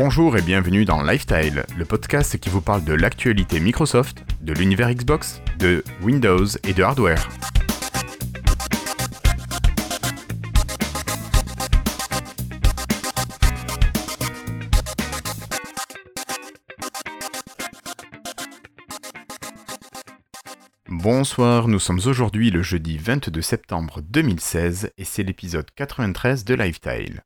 Bonjour et bienvenue dans Lifestyle, le podcast qui vous parle de l'actualité Microsoft, de l'univers Xbox, de Windows et de hardware. Bonsoir, nous sommes aujourd'hui le jeudi 22 septembre 2016 et c'est l'épisode 93 de Lifestyle.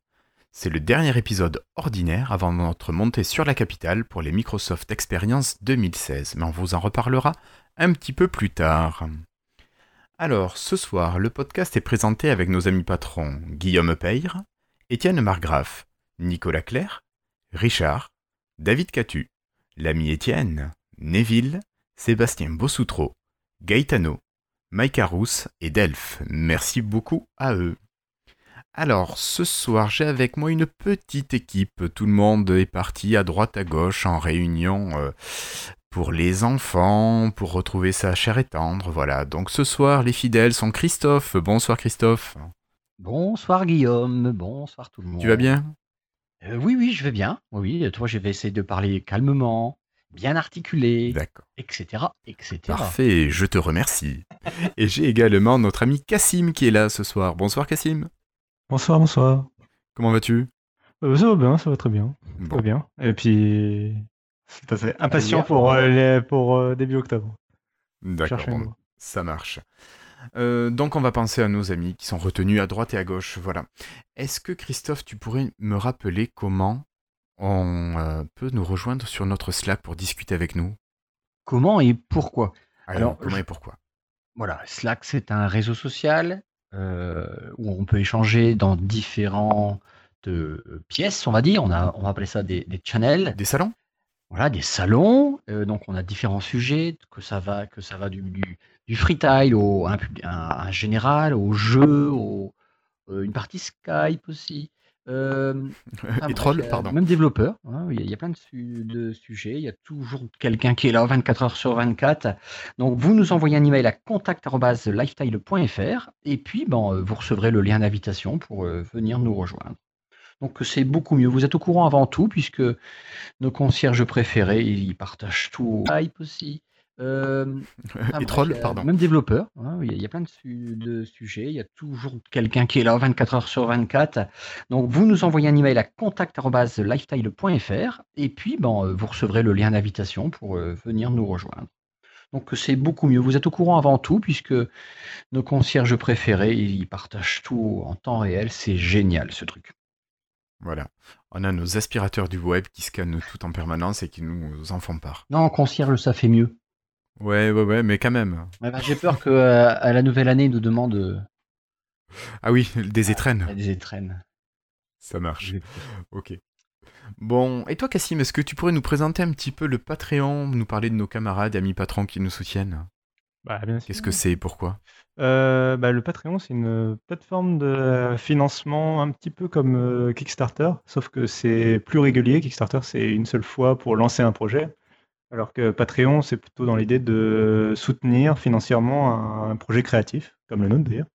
C'est le dernier épisode ordinaire avant notre montée sur la capitale pour les Microsoft Experience 2016, mais on vous en reparlera un petit peu plus tard. Alors, ce soir, le podcast est présenté avec nos amis patrons Guillaume Peyre, Étienne Margraff, Nicolas Claire, Richard, David Catu, l'ami Étienne, Neville, Sébastien Bossoutreau, Gaetano, Mike Arous et Delph. Merci beaucoup à eux. Alors, ce soir, j'ai avec moi une petite équipe. Tout le monde est parti à droite à gauche en réunion euh, pour les enfants, pour retrouver sa chair et tendre. Voilà. Donc ce soir, les fidèles sont Christophe. Bonsoir Christophe. Bonsoir Guillaume. Bonsoir tout le monde. Tu vas bien? Euh, Oui, oui, je vais bien. Oui, toi, je vais essayer de parler calmement, bien articulé, etc., etc. Parfait, je te remercie. et j'ai également notre ami Cassim qui est là ce soir. Bonsoir Cassim. Bonsoir, bonsoir. Comment vas-tu? Euh, Ça va bien, ça va très bien. Très bien. Et puis, c'est impatient pour, euh, pour euh, début octobre. D'accord, ça marche. donc on va penser à nos amis qui sont retenus à droite et à gauche. Voilà. Est-ce que Christophe, tu pourrais me rappeler comment on peut nous rejoindre sur notre Slack pour discuter avec nous? Comment et pourquoi? Alors, comment et pourquoi? Voilà, Slack c'est un réseau social où on peut échanger dans différentes euh, pièces, on va dire. On, a, on va appeler ça des, channels. Des salons? Voilà, des salons. Euh, donc on a différents sujets, que ça va, que ça va du, du, freestyle au un, général, au jeu, au, une partie Skype aussi. Euh, et troll, pardon. Même développeur, hein, il, y a, plein de, sujets, il y a toujours quelqu'un qui est là 24 heures sur 24. Donc vous nous envoyez un email à contact.lifestyle.fr et puis bon, euh, vous recevrez le lien d'invitation pour euh, venir nous rejoindre. Donc c'est beaucoup mieux. Vous êtes au courant avant tout puisque nos concierges préférés, ils partagent tout. Hype aussi. Euh, troll, pardon. Même développeur, hein, il y a plein de, sujets, il y a toujours quelqu'un qui est là 24 heures sur 24. Donc vous nous envoyez un email à contact.lifestyle.fr et puis bon, euh, vous recevrez le lien d'invitation pour euh, venir nous rejoindre. Donc c'est beaucoup mieux. Vous êtes au courant avant tout puisque nos concierges préférés, ils partagent tout en temps réel. C'est génial ce truc. Voilà. On a nos aspirateurs du web qui scannent tout en permanence et qui nous en font part. Non, concierge, ça fait mieux. Ouais, ouais, ouais, mais quand même. Bah, j'ai peur que euh, à la nouvelle année, ils nous demandent. Euh, ah oui, des étrennes. des étrennes. Ça marche. Ok. Bon, et toi, Cassim, est-ce que tu pourrais nous présenter un petit peu le Patreon, nous parler de nos camarades, amis patrons qui nous soutiennent? Bah, Qu'est-ce que c'est et pourquoi? Euh, bah, Le Patreon, c'est une plateforme de financement un petit peu comme Kickstarter, sauf que c'est plus régulier. Kickstarter, c'est une seule fois pour lancer un projet. Alors que Patreon, c'est plutôt dans l'idée de soutenir financièrement un, projet créatif, comme le nôtre d'ailleurs.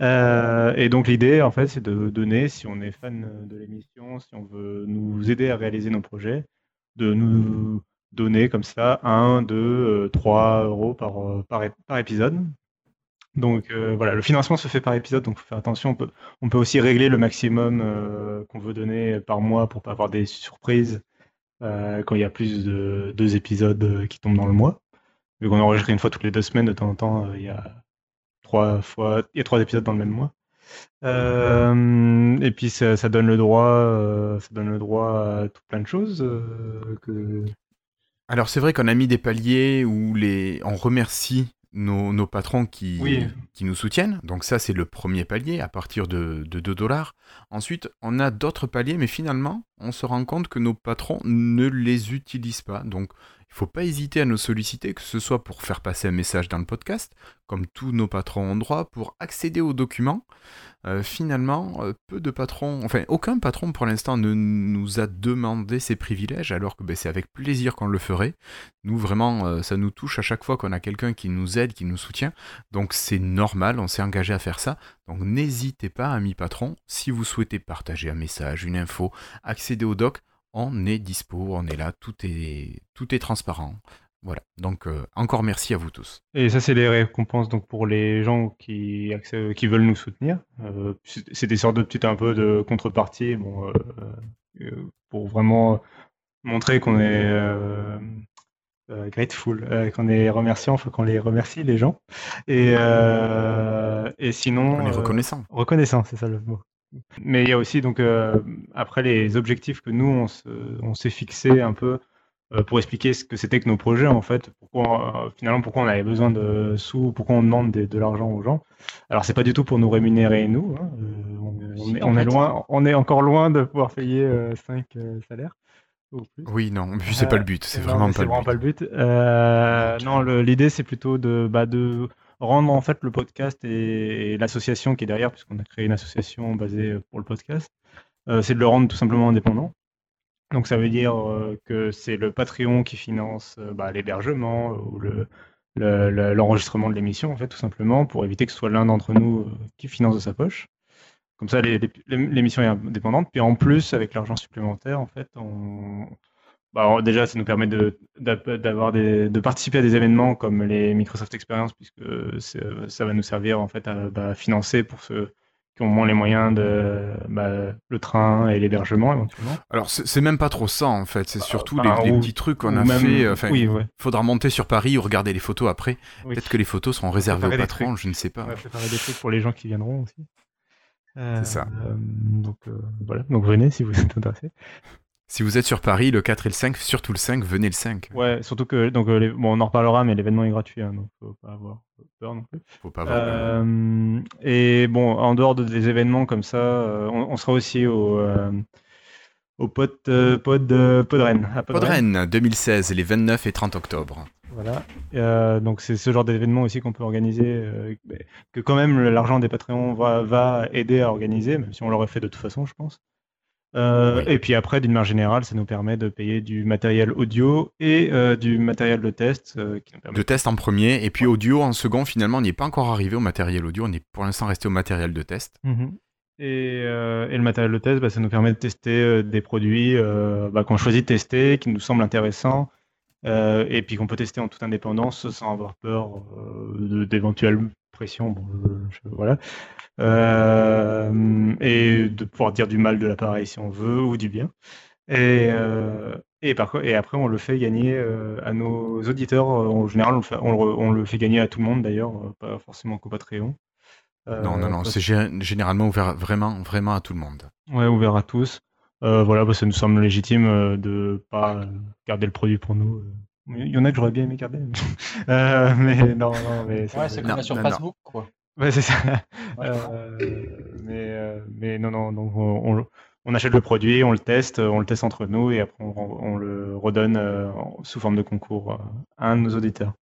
Euh, et donc l'idée, en fait, c'est de donner, si on est fan de l'émission, si on veut nous aider à réaliser nos projets, de nous donner comme ça 1, 2, 3 euros par, par, épisode. Donc euh, voilà, le financement se fait par épisode, donc il faut faire attention. On peut, aussi régler le maximum euh, qu'on veut donner par mois pour pas avoir des surprises euh, quand il y a plus de deux épisodes euh, qui tombent dans le mois. Vu qu'on enregistre une fois toutes les deux semaines, de temps en temps, euh, il y a trois fois, il y a trois épisodes dans le même mois. et puis ça, donne le droit, ça donne le droit à tout plein de choses. que... Alors c'est vrai qu'on a mis des paliers où les, on remercie nos, patrons qui, qui nous soutiennent. Donc ça, c'est le premier palier à partir de, de 2 dollars. Ensuite, on a d'autres paliers, mais finalement, on se rend compte que nos patrons ne les utilisent pas. Donc il ne faut pas hésiter à nous solliciter, que ce soit pour faire passer un message dans le podcast, comme tous nos patrons ont droit, pour accéder aux documents. Euh, finalement, euh, peu de patrons, enfin aucun patron pour l'instant ne nous a demandé ces privilèges, alors que ben, c'est avec plaisir qu'on le ferait. Nous, vraiment, euh, ça nous touche à chaque fois qu'on a quelqu'un qui nous aide, qui nous soutient. Donc c'est normal, on s'est engagé à faire ça. Donc n'hésitez pas, amis patrons, si vous souhaitez partager un message, une info, accéder au doc, on est dispo, on est là, tout est, tout est transparent. Voilà, donc euh, encore merci à vous tous. Et ça, c'est les récompenses donc pour les gens qui, qui veulent nous soutenir. Euh, c'est des sortes de petites un peu de contrepartie bon, pour vraiment montrer qu'on est grateful, qu'on est remerciant, faut qu'on les remercie les gens. Et, et sinon. On est reconnaissant. reconnaissant, c'est ça le mot. Mais il y a aussi donc euh, après les objectifs que nous on s'est fixés un peu euh, pour expliquer ce que c'était que nos projets en fait, pourquoi euh, finalement pourquoi on avait besoin de sous, pourquoi on demande de l'argent aux gens. Alors c'est pas du tout pour nous rémunérer nous, hein, on, est, loin, on est encore loin de pouvoir payer 5 salaires. Oui, non, c'est pas le but, c'est vraiment, vraiment, pas le but. non, l'idée c'est plutôt de, bah, de rendre en fait le podcast et, l'association qui est derrière, puisqu'on a créé une association basée euh, pour le podcast, euh, c'est de le rendre tout simplement indépendant. Donc ça veut dire euh, que c'est le Patreon qui finance bah, l'hébergement ou l'enregistrement de l'émission, en fait, tout simplement, pour éviter que ce soit l'un d'entre nous qui finance de sa poche. Comme ça, l'émission est indépendante. Puis en plus, avec l'argent supplémentaire, en fait, on, bah, déjà, ça nous permet de, d'avoir des, de participer à des événements comme les Microsoft Experience, puisque ça va nous servir en fait à bah, financer pour ceux qui ont moins les moyens de bah, le train et l'hébergement éventuellement. Alors c'est même pas trop ça en fait, c'est surtout les, petits trucs qu'on a fait. Enfin, il faudra monter sur Paris ou regarder les photos après. Peut-être que les photos seront réservées aux patrons, je ne sais pas. On va préparer des trucs pour les gens qui viendront aussi. c'est ça. Euh, donc euh, voilà, donc venez si vous êtes intéressé. Si vous êtes sur Paris, le 4 et le 5, surtout le 5, venez le 5. Ouais, surtout que, donc, euh, bon, on en reparlera, mais l'événement est gratuit, hein, donc faut pas avoir peur non plus. Faut pas avoir peur. Euh, et bon, en dehors de, des événements comme ça, euh, on, sera aussi au, au pod, pod, Podren. À Podren, 2016, les 29 et 30 octobre. Voilà. donc c'est ce genre d'événement aussi qu'on peut organiser, que quand même l'argent des Patreons va, va aider à organiser, même si on l'aurait fait de toute façon, je pense. Euh, et puis après, d'une manière générale, ça nous permet de payer du matériel audio et euh, du matériel de test. Euh, de test en premier, et puis audio en second. Finalement, on n'y est pas encore arrivé au matériel audio. On est pour l'instant resté au matériel de test. Mhm. et, le matériel de test, bah, ça nous permet de tester des produits bah, qu'on choisit de tester, qui nous semblent intéressants. et puis qu'on peut tester en toute indépendance sans avoir peur d'éventuelles pressions. Bon, voilà. Euh, et de pouvoir dire du mal de l'appareil si on veut ou du bien. Et, euh, et, par, et après, on le fait gagner euh, à nos auditeurs. En général, on le fait, on le, fait gagner à tout le monde d'ailleurs, pas forcément qu'au Patreon. non, non, non, c'est généralement ouvert vraiment, vraiment à tout le monde. Ouais, ouvert à tous. voilà, bah, ça nous semble légitime de pas garder le produit pour nous. Il y en a que j'aurais bien aimé garder. mais non, non, mais ouais, c'est comme sur Facebook, quoi. Ouais, c'est ça. Euh, mais, euh, mais non, non, donc on, on, achète le produit, on le teste, on le teste entre nous et après on, le redonne euh, sous forme de concours à un de nos auditeurs.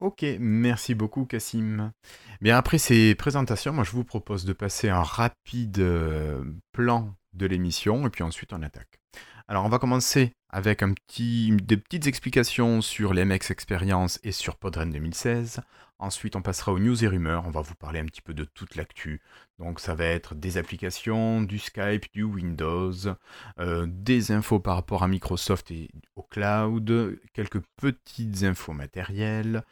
Ok, merci beaucoup Cassim. Bien après ces présentations, moi je vous propose de passer un rapide plan de l'émission et puis ensuite on attaque. Alors on va commencer avec un petit, des petites explications sur les Experience et sur Podren 2016. Ensuite, on passera aux news et rumeurs. On va vous parler un petit peu de toute l'actu. Donc, ça va être des applications, du Skype, du Windows, euh, des infos par rapport à Microsoft et au cloud, quelques petites infos matérielles,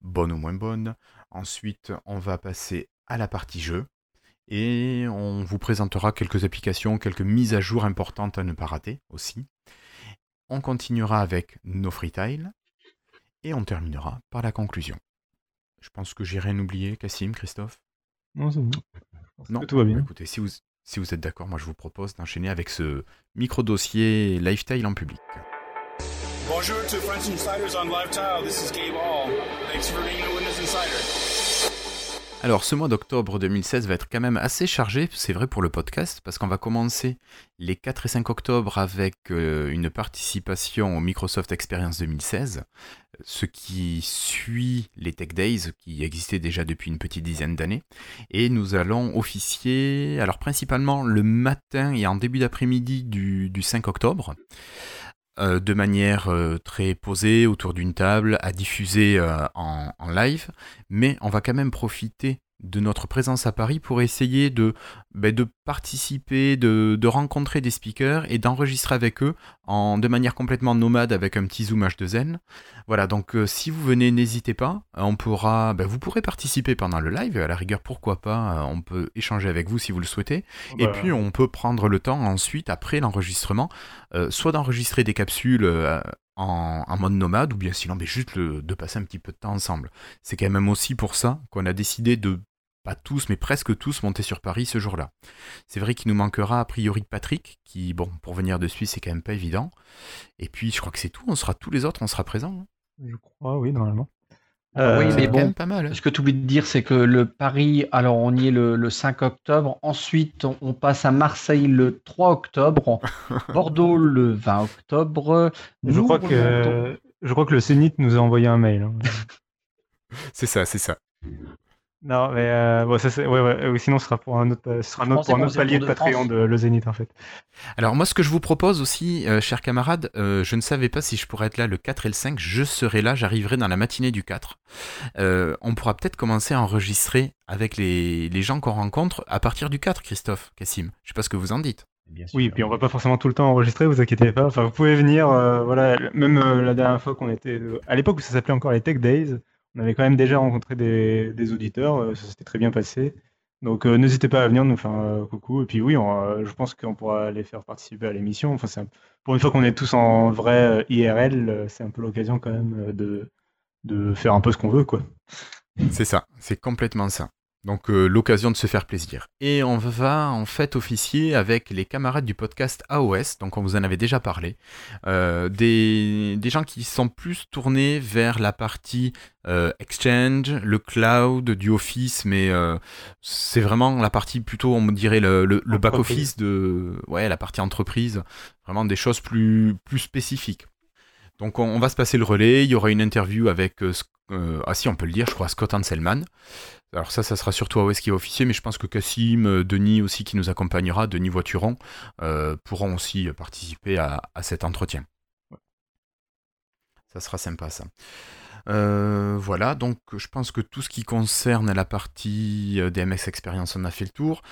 bonnes ou moins bonnes. Ensuite, on va passer à la partie jeu et on vous présentera quelques applications, quelques mises à jour importantes à ne pas rater aussi. On continuera avec nos freetiles et on terminera par la conclusion. Je pense que j'ai rien oublié, Cassim, Christophe? Non, c'est bon. Non, tout va bien? Écoutez, si vous, si vous êtes d'accord, moi je vous propose d'enchaîner avec ce micro-dossier Lifetile en public. Bonjour to French Insiders on Lifetile, this is Gabe Hall. Thanks for being a Windows Insider. Alors ce mois d'octobre 2016 va être quand même assez chargé, c'est vrai pour le podcast, parce qu'on va commencer les 4 et 5 octobre avec euh, une participation au Microsoft Experience 2016, ce qui suit les Tech Days qui existaient déjà depuis une petite dizaine d'années. Et nous allons officier, alors principalement le matin et en début d'après-midi du, 5 octobre. Euh, de manière euh, très posée autour d'une table, à diffuser euh, en, live, mais on va quand même profiter de notre présence à Paris pour essayer de, ben, de participer, de, de, rencontrer des speakers et d'enregistrer avec eux en, de manière complètement nomade avec un petit zoom H2N. Voilà, donc euh, si vous venez, n'hésitez pas. On pourra, ben, vous pourrez participer pendant le live. À la rigueur, pourquoi pas euh, On peut échanger avec vous si vous le souhaitez. Et bah. puis, on peut prendre le temps ensuite, après l'enregistrement, euh, soit d'enregistrer des capsules en, en, mode nomade ou bien sinon mais juste le, de passer un petit peu de temps ensemble. C'est quand même aussi pour ça qu'on a décidé de pas tous, mais presque tous monter sur Paris ce jour-là. C'est vrai qu'il nous manquera a priori Patrick, qui, bon, pour venir de Suisse, c'est quand même pas évident. Et puis, je crois que c'est tout, on sera tous les autres, on sera présents. Hein. Je crois, oui, normalement. Euh, oui, mais bon, pas mal. Hein. Ce que tu oublies de dire, c'est que le Paris, alors on y est le, 5 octobre, ensuite on, passe à Marseille le 3 octobre, Bordeaux le 20 octobre. Je crois, que, je crois que le Zénith nous a envoyé un mail. Hein. c'est ça, c'est ça. Non, mais euh, bon, ça, c'est, ouais, ouais, sinon ce sera pour un autre, ce sera un autre, pour un autre palier de, Patreon de le Zénith en fait. Alors moi, ce que je vous propose aussi, euh, chers camarades, euh, je ne savais pas si je pourrais être là le 4 et le 5. Je serai là, j'arriverai dans la matinée du 4. Euh, on pourra peut-être commencer à enregistrer avec les, les gens qu'on rencontre à partir du 4, Christophe, Cassim. Je sais pas ce que vous en dites. Bien sûr. Oui, puis on va pas forcément tout le temps enregistrer, vous inquiétez pas. Enfin, vous pouvez venir, euh, voilà, même euh, la dernière fois qu'on était, à l'époque où ça s'appelait encore les Tech Days, on avait quand même déjà rencontré des, auditeurs, euh, ça s'était très bien passé. Donc euh, n'hésitez pas à venir nous faire un coucou. Et puis oui, je pense qu'on pourra les faire participer à l'émission. Enfin, pour une fois qu'on est tous en vrai euh, IRL, c'est un peu l'occasion quand même de, de faire un peu ce qu'on veut. quoi. C'est ça, c'est complètement ça. Donc euh, l'occasion de se faire plaisir. Et on va en fait officier avec les camarades du podcast AOS, donc on vous en avait déjà parlé, euh, des, des, gens qui sont plus tournés vers la partie euh, Exchange, le cloud, du Office, mais c'est vraiment la partie plutôt, on dirait, le, le, le back-office de... Ouais, la partie entreprise, vraiment des choses plus, plus spécifiques. Donc on, va se passer le relais, il y aura une interview avec... ah si, on peut le dire, je crois, Scott Anselman. Alors ça, ça sera surtout AOS qui va officier, mais je pense que Cassim, euh, Denis aussi qui nous accompagnera, Denis Voituron, euh, pourront aussi participer à cet entretien. Ça sera sympa ça. Euh, voilà, donc je pense que tout ce qui concerne la partie euh, DMS Experience, on a fait le tour.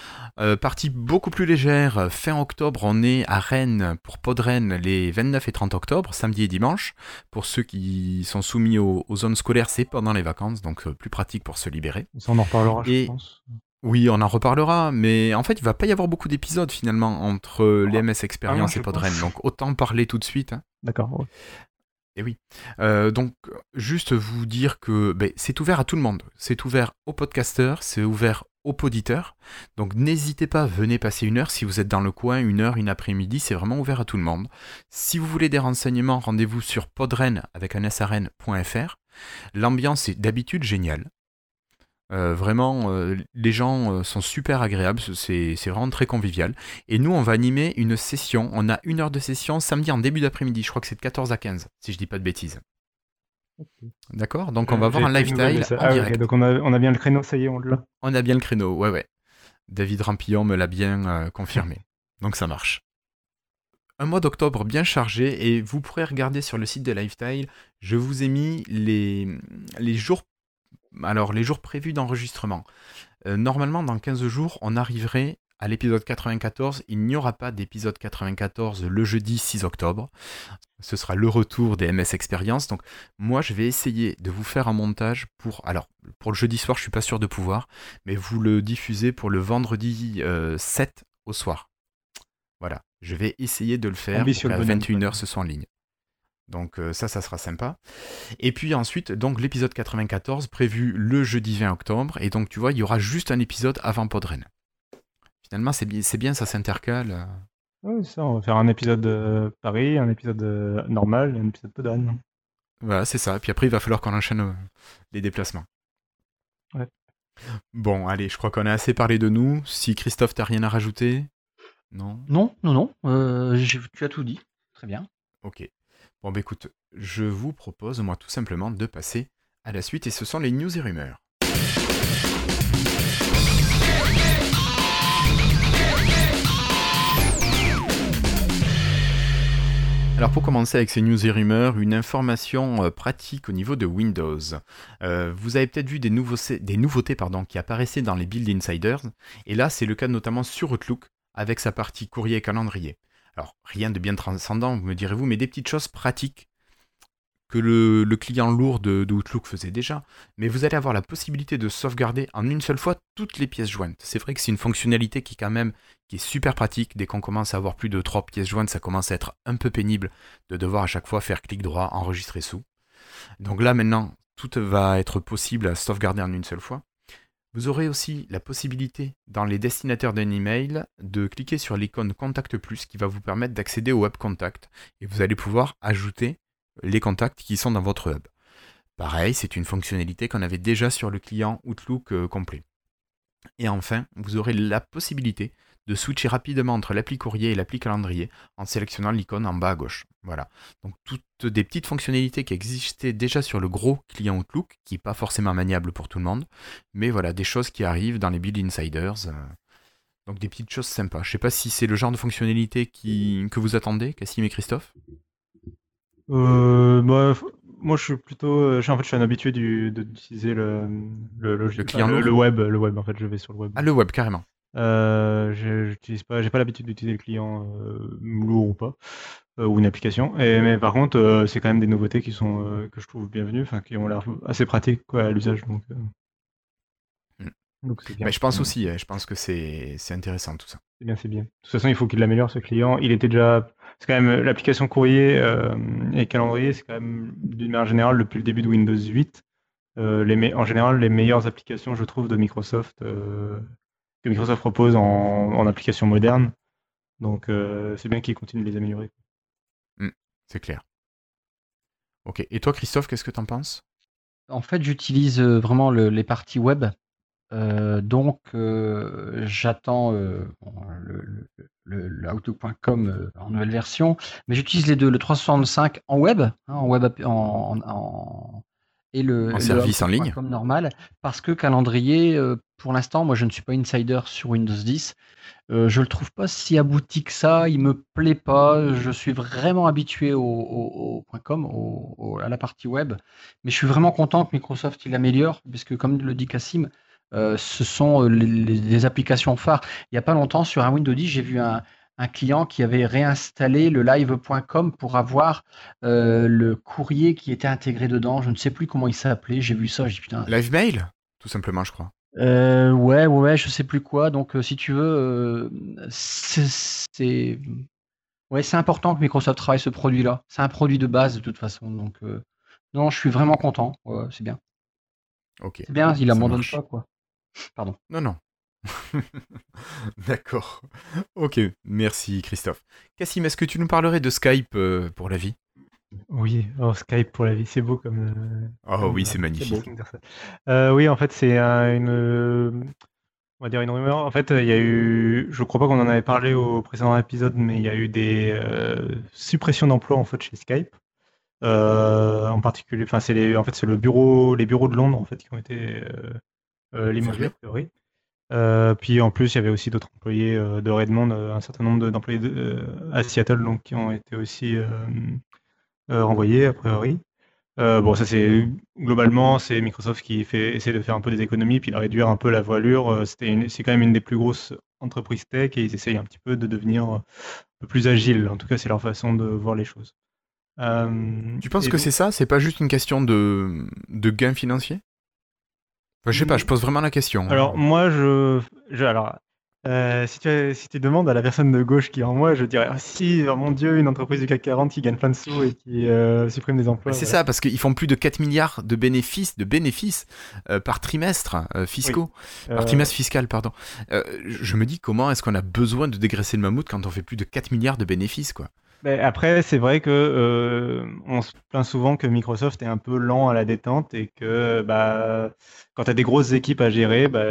Euh, partie beaucoup plus légère, fin octobre, on est à Rennes pour Podrennes les 29 et 30 octobre, samedi et dimanche. Pour ceux qui sont soumis aux, zones scolaires, c'est pendant les vacances, donc plus pratique pour se libérer. Ça, on en reparlera, je pense. Oui, on en reparlera, mais en fait, il va pas y avoir beaucoup d'épisodes finalement entre ah. les MS Experience ah et Podren, donc autant parler tout de suite. Hein. D'accord. Et oui. Euh, donc, juste vous dire que ben, c'est ouvert à tout le monde. C'est ouvert aux podcasteurs, c'est ouvert aux poditeurs. Donc, n'hésitez pas, venez passer une heure si vous êtes dans le coin, une heure, une après-midi, c'est vraiment ouvert à tout le monde. Si vous voulez des renseignements, rendez-vous sur podren avec un. L'ambiance est d'habitude géniale. Euh, vraiment, euh, les gens euh, sont super agréables, c'est vraiment très convivial. Et nous, on va animer une session. On a une heure de session samedi en début d'après-midi. Je crois que c'est de 14 à 15, si je dis pas de bêtises. D'accord? Donc on va voir un lifestyle en ah, direct. donc on a, bien le créneau, ça y est, on l'a. On a bien le créneau, ouais, ouais. David Rampillon me l'a bien confirmé. donc ça marche. Un mois d'octobre bien chargé et vous pourrez regarder sur le site de Lifestyle, je vous ai mis les, les jours alors, les jours prévus d'enregistrement. Euh, normalement, dans 15 jours, on arriverait à l'épisode 94. Il n'y aura pas d'épisode 94 le jeudi 6 octobre. Ce sera le retour des MS Experience. Donc, moi, je vais essayer de vous faire un montage pour. Alors, pour le jeudi soir, je suis pas sûr de pouvoir, mais vous le diffusez pour le vendredi 7 euh, au soir. Voilà. Je vais essayer de le faire pour qu'à 21h ce soit en ligne. Donc euh, ça, ça sera sympa. Et puis ensuite, donc l'épisode 94 prévu le jeudi 20 octobre. Et donc tu vois, il y aura juste un épisode avant Podren. Finalement, c'est bien, bien, ça s'intercale. Oui, ça, on va faire un épisode de Paris, un épisode normal et un épisode Podren. Voilà, c'est ça. Et puis après, il va falloir qu'on enchaîne euh, les déplacements. Ouais. Bon, allez, je crois qu'on a assez parlé de nous. Si Christophe, t'as rien à rajouter? Non? Non, non, non. Euh, tu as tout dit. Très bien. Ok. Bon bah écoute, je vous propose moi tout simplement de passer à la suite et ce sont les news et rumeurs. Alors pour commencer avec ces news et rumeurs, une information euh, pratique au niveau de Windows. Euh, vous avez peut-être vu des, nouveautés pardon, qui apparaissaient dans les Build Insiders, et là c'est le cas notamment sur Outlook avec sa partie courrier et calendrier. Alors rien de bien transcendant, me direz-vous, mais des petites choses pratiques que le, client lourd de, Outlook faisait déjà, mais vous allez avoir la possibilité de sauvegarder en une seule fois toutes les pièces jointes. C'est vrai que c'est une fonctionnalité qui quand même est super pratique. Dès qu'on commence à avoir plus de trois pièces jointes, ça commence à être un peu pénible de devoir à chaque fois faire clic droit, enregistrer sous. Donc là maintenant, tout va être possible à sauvegarder en une seule fois. Vous aurez aussi la possibilité dans les destinataires d'un email de cliquer sur l'icône Contact Plus qui va vous permettre d'accéder au Web Contact et vous allez pouvoir ajouter les contacts qui sont dans votre hub. Pareil, c'est une fonctionnalité qu'on avait déjà sur le client Outlook euh, complet. Et enfin, vous aurez la possibilité de switcher rapidement entre l'appli courrier et l'appli calendrier en sélectionnant l'icône en bas à gauche. Voilà. Donc toutes des petites fonctionnalités qui existaient déjà sur le gros client Outlook, qui n'est pas forcément maniable pour tout le monde, mais voilà, des choses qui arrivent dans les Build Insiders. Euh. donc des petites choses sympas. Je ne sais pas si c'est le genre de fonctionnalité qui, que vous attendez, Cassim et Christophe? Euh, bah, moi, je suis plutôt, euh, je en fait, je suis un habitué d'utiliser le, le, le, client, le, web, le web. En fait, je vais sur le web. Ah, le web, carrément. Euh, j'utilise pas, j'ai pas l'habitude d'utiliser le client euh, lourd ou pas, euh, ou une application. Et, mais par contre, c'est quand même des nouveautés qui sont que je trouve bienvenues, enfin qui ont l'air assez pratiques quoi à l'usage. Donc, mm. donc je pense aussi, je pense que c'est intéressant tout ça. C'est bien, c'est bien. De toute façon, il faut qu'il l'améliore ce client. Il était déjà c'est quand même l'application courrier et calendrier, c'est quand même d'une manière générale depuis le début de Windows 8. Euh, les en général, les meilleures applications, je trouve, de Microsoft, que Microsoft propose en, en application moderne. Donc, c'est bien qu'ils continuent de les améliorer. Mmh, c'est clair. Ok. Et toi, Christophe, qu'est-ce que tu en penses? En fait, j'utilise vraiment les parties web euh, donc, euh, j'attends euh, le, le, Outlook.com en nouvelle version, mais j'utilise les deux, le 365 en web, hein, en web en, et le, service en ligne comme normal, parce que calendrier, pour l'instant, moi je ne suis pas insider sur Windows 10. je le trouve pas si abouti que ça, il me plaît pas. Je suis vraiment habitué au, au, .com, à la partie web, mais je suis vraiment content que Microsoft il améliore, puisque comme le dit Cassim, euh, ce sont euh, les, applications phares. Il n'y a pas longtemps, sur un Windows 10, j'ai vu un, client qui avait réinstallé le live.com pour avoir euh, le courrier qui était intégré dedans. Je ne sais plus comment il s'appelait. J'ai vu ça. J'ai putain. Live mail, tout simplement, je crois. Euh, ouais, ouais, je sais plus quoi. Donc, si tu veux, c'est ouais, c'est important que Microsoft travaille ce produit-là. C'est un produit de base de toute façon. Donc, non, je suis vraiment content. c'est bien. Ok. C'est bien, il abandonne pas quoi. Pardon. Non, non. D'accord. Ok, merci Christophe. Cassim, est-ce que tu nous parlerais de Skype euh, pour la vie? Oui, oh, Skype pour la vie, c'est beau comme. oh oui, c'est magnifique. Euh, oui, en fait, c'est une. On va dire une rumeur. En fait, il y a eu. Je crois pas qu'on en avait parlé au précédent épisode, mais il y a eu des euh, suppressions d'emplois en fait chez Skype. en particulier, enfin, c'est les, en fait, c'est le bureau, les bureaux de Londres en fait qui ont été euh, limogé a priori. Euh, puis en plus, il y avait aussi d'autres employés euh, de Redmond, un certain nombre d'employés à Seattle donc, qui ont été aussi renvoyés a priori. bon, ça c'est globalement, c'est Microsoft qui fait, essaie de faire un peu des économies puis de réduire un peu la voilure. C'était c'est quand même une des plus grosses entreprises tech et ils essayent un petit peu de devenir un peu plus agile. En tout cas, c'est leur façon de voir les choses. tu penses que c'est ça? C'est pas juste une question de, de gains financiers? Je sais pas, je pose vraiment la question. Alors, moi, je. alors, euh, si, tu, si tu demandes à la personne de gauche qui est en moi, je dirais ah, si, oh mon Dieu, une entreprise du CAC 40 qui gagne plein de sous et qui euh, supprime des emplois. C'est ça, parce qu'ils font plus de 4 milliards de bénéfices, de bénéfices euh, par trimestre fiscaux, par trimestre fiscal, pardon. je me dis comment est-ce qu'on a besoin de dégraisser le mammouth quand on fait plus de 4 milliards de bénéfices, quoi? Mais après, c'est vrai que euh, on se plaint souvent que Microsoft est un peu lent à la détente et que bah, quand tu as des grosses équipes à gérer, bah,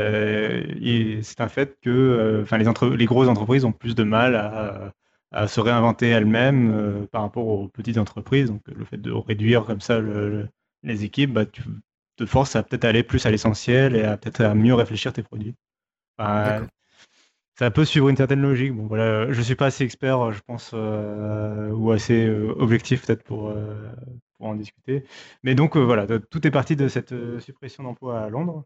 c'est un fait que euh, enfin, les, entre les grosses entreprises ont plus de mal à, à se réinventer elles-mêmes euh, par rapport aux petites entreprises. Donc le fait de réduire comme ça le, les équipes, bah, tu te forces à peut-être aller plus à l'essentiel et à peut-être à mieux réfléchir tes produits. Ça peut suivre une certaine logique. Bon, voilà, je suis pas assez expert, je pense, euh, ou assez euh, objectif peut-être pour, euh, pour en discuter. Mais donc voilà, tout est parti de cette suppression d'emplois à Londres.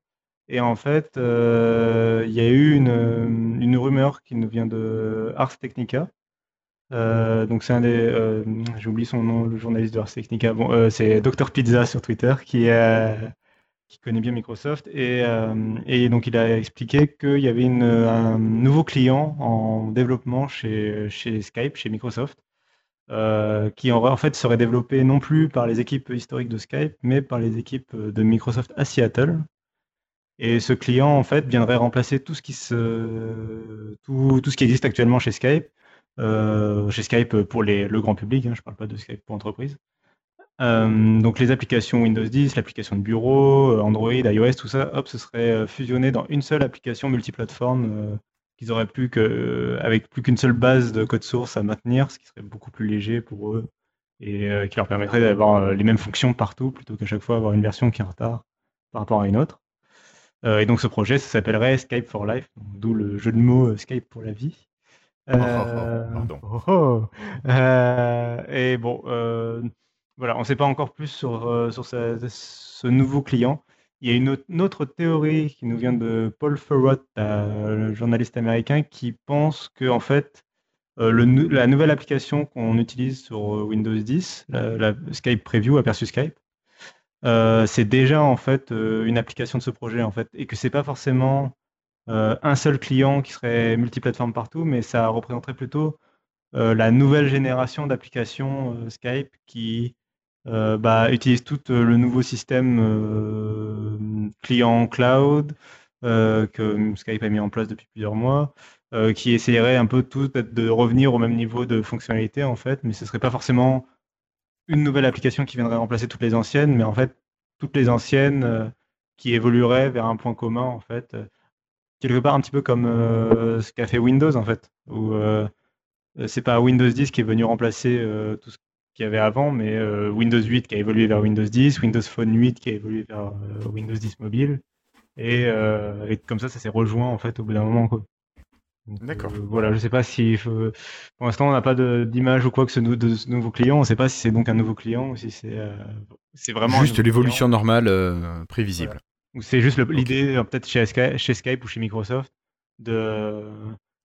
Et en fait, il y a eu une, une, rumeur qui nous vient de Ars Technica. donc c'est un des, j'oublie son nom, le journaliste de Ars Technica. Bon, c'est Dr Pizza sur Twitter qui est qui connaît bien Microsoft. Et, euh, et donc, il a expliqué qu'il y avait un nouveau client en développement chez, chez Skype, chez Microsoft, euh, qui en, fait serait développé non plus par les équipes historiques de Skype, mais par les équipes de Microsoft à Seattle. Et ce client, en fait, viendrait remplacer tout ce qui, se, tout, tout ce qui existe actuellement chez Skype. Euh, chez Skype pour les, le grand public, hein, je ne parle pas de Skype pour entreprise. Euh, donc les applications Windows 10, l'application de bureau, euh, Android, iOS, tout ça, hop, ce serait euh, fusionné dans une seule application multiplateforme qu'ils auraient plus que, avec plus qu'une seule base de code source à maintenir, ce qui serait beaucoup plus léger pour eux et qui leur permettrait d'avoir les mêmes fonctions partout plutôt qu'à chaque fois avoir une version qui est en retard par rapport à une autre. et donc ce projet, ça s'appellerait Skype for Life, d'où le jeu de mots Skype pour la vie. Oh, oh, oh, oh. et bon, voilà, on ne sait pas encore plus sur, euh, sur ce, nouveau client. Il y a une autre, théorie qui nous vient de Paul Farrott, le journaliste américain, qui pense que en fait, euh, la nouvelle application qu'on utilise sur euh, Windows 10, la, Skype Preview aperçu Skype, c'est déjà en fait une application de ce projet en fait, et que c'est pas forcément un seul client qui serait multiplateforme partout, mais ça représenterait plutôt la nouvelle génération d'applications Skype qui euh, bah, tout euh, le nouveau système euh, client cloud que Skype a mis en place depuis plusieurs mois, qui essayerait un peu tout de revenir au même niveau de fonctionnalité en fait, mais ce serait pas forcément une nouvelle application qui viendrait remplacer toutes les anciennes, mais en fait toutes les anciennes qui évolueraient vers un point commun en fait, quelque part un petit peu comme ce qu'a fait Windows en fait, où c'est pas Windows 10 qui est venu remplacer tout ce qu'il y avait avant, mais euh, Windows 8 qui a évolué vers Windows 10, Windows Phone 8 qui a évolué vers euh, Windows 10 mobile, euh, et, comme ça, ça s'est rejoint en fait au bout d'un moment. D'accord. voilà, je sais pas si pour l'instant on n'a pas d'image ou quoi que ce, de ce nouveau client. On ne sait pas si c'est donc un nouveau client ou si c'est c'est vraiment juste l'évolution normale prévisible. Ou c'est juste l'idée peut-être chez, chez Skype ou chez Microsoft de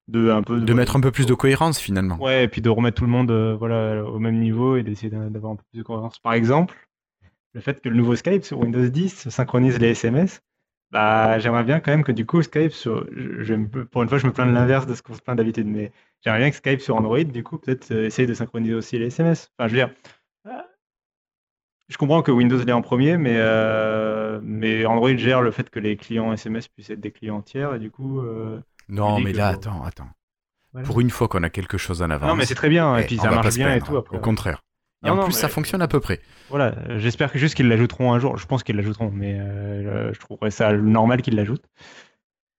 de un peu de, mettre un peu plus de cohérence finalement. Ouais, et puis de remettre tout le monde euh, voilà au même niveau et d'essayer d'avoir un peu plus de cohérence. Par exemple, le fait que le nouveau Skype sur Windows 10 synchronise les SMS, bah j'aimerais bien quand même que du coup Skype sur je, pour une fois je me plains de l'inverse de ce qu'on se plaint d'habitude mais j'aimerais bien que Skype sur Android du coup peut-être euh, essaye de synchroniser aussi les SMS. Enfin je veux dire euh, je comprends que Windows l'est en premier, mais, mais Android gère le fait que les clients SMS puissent être des clients tiers et du coup, non, mais là, attends, attends. Pour une fois qu'on a quelque chose en avance. Non, mais c'est très bien, et, puis ça marche bien et tout après. Au contraire. Et en plus, ça fonctionne à peu près. Voilà, j'espère que juste qu'ils l'ajouteront un jour. Je pense qu'ils l'ajouteront, mais euh, je trouverais ça normal qu'ils l'ajoutent.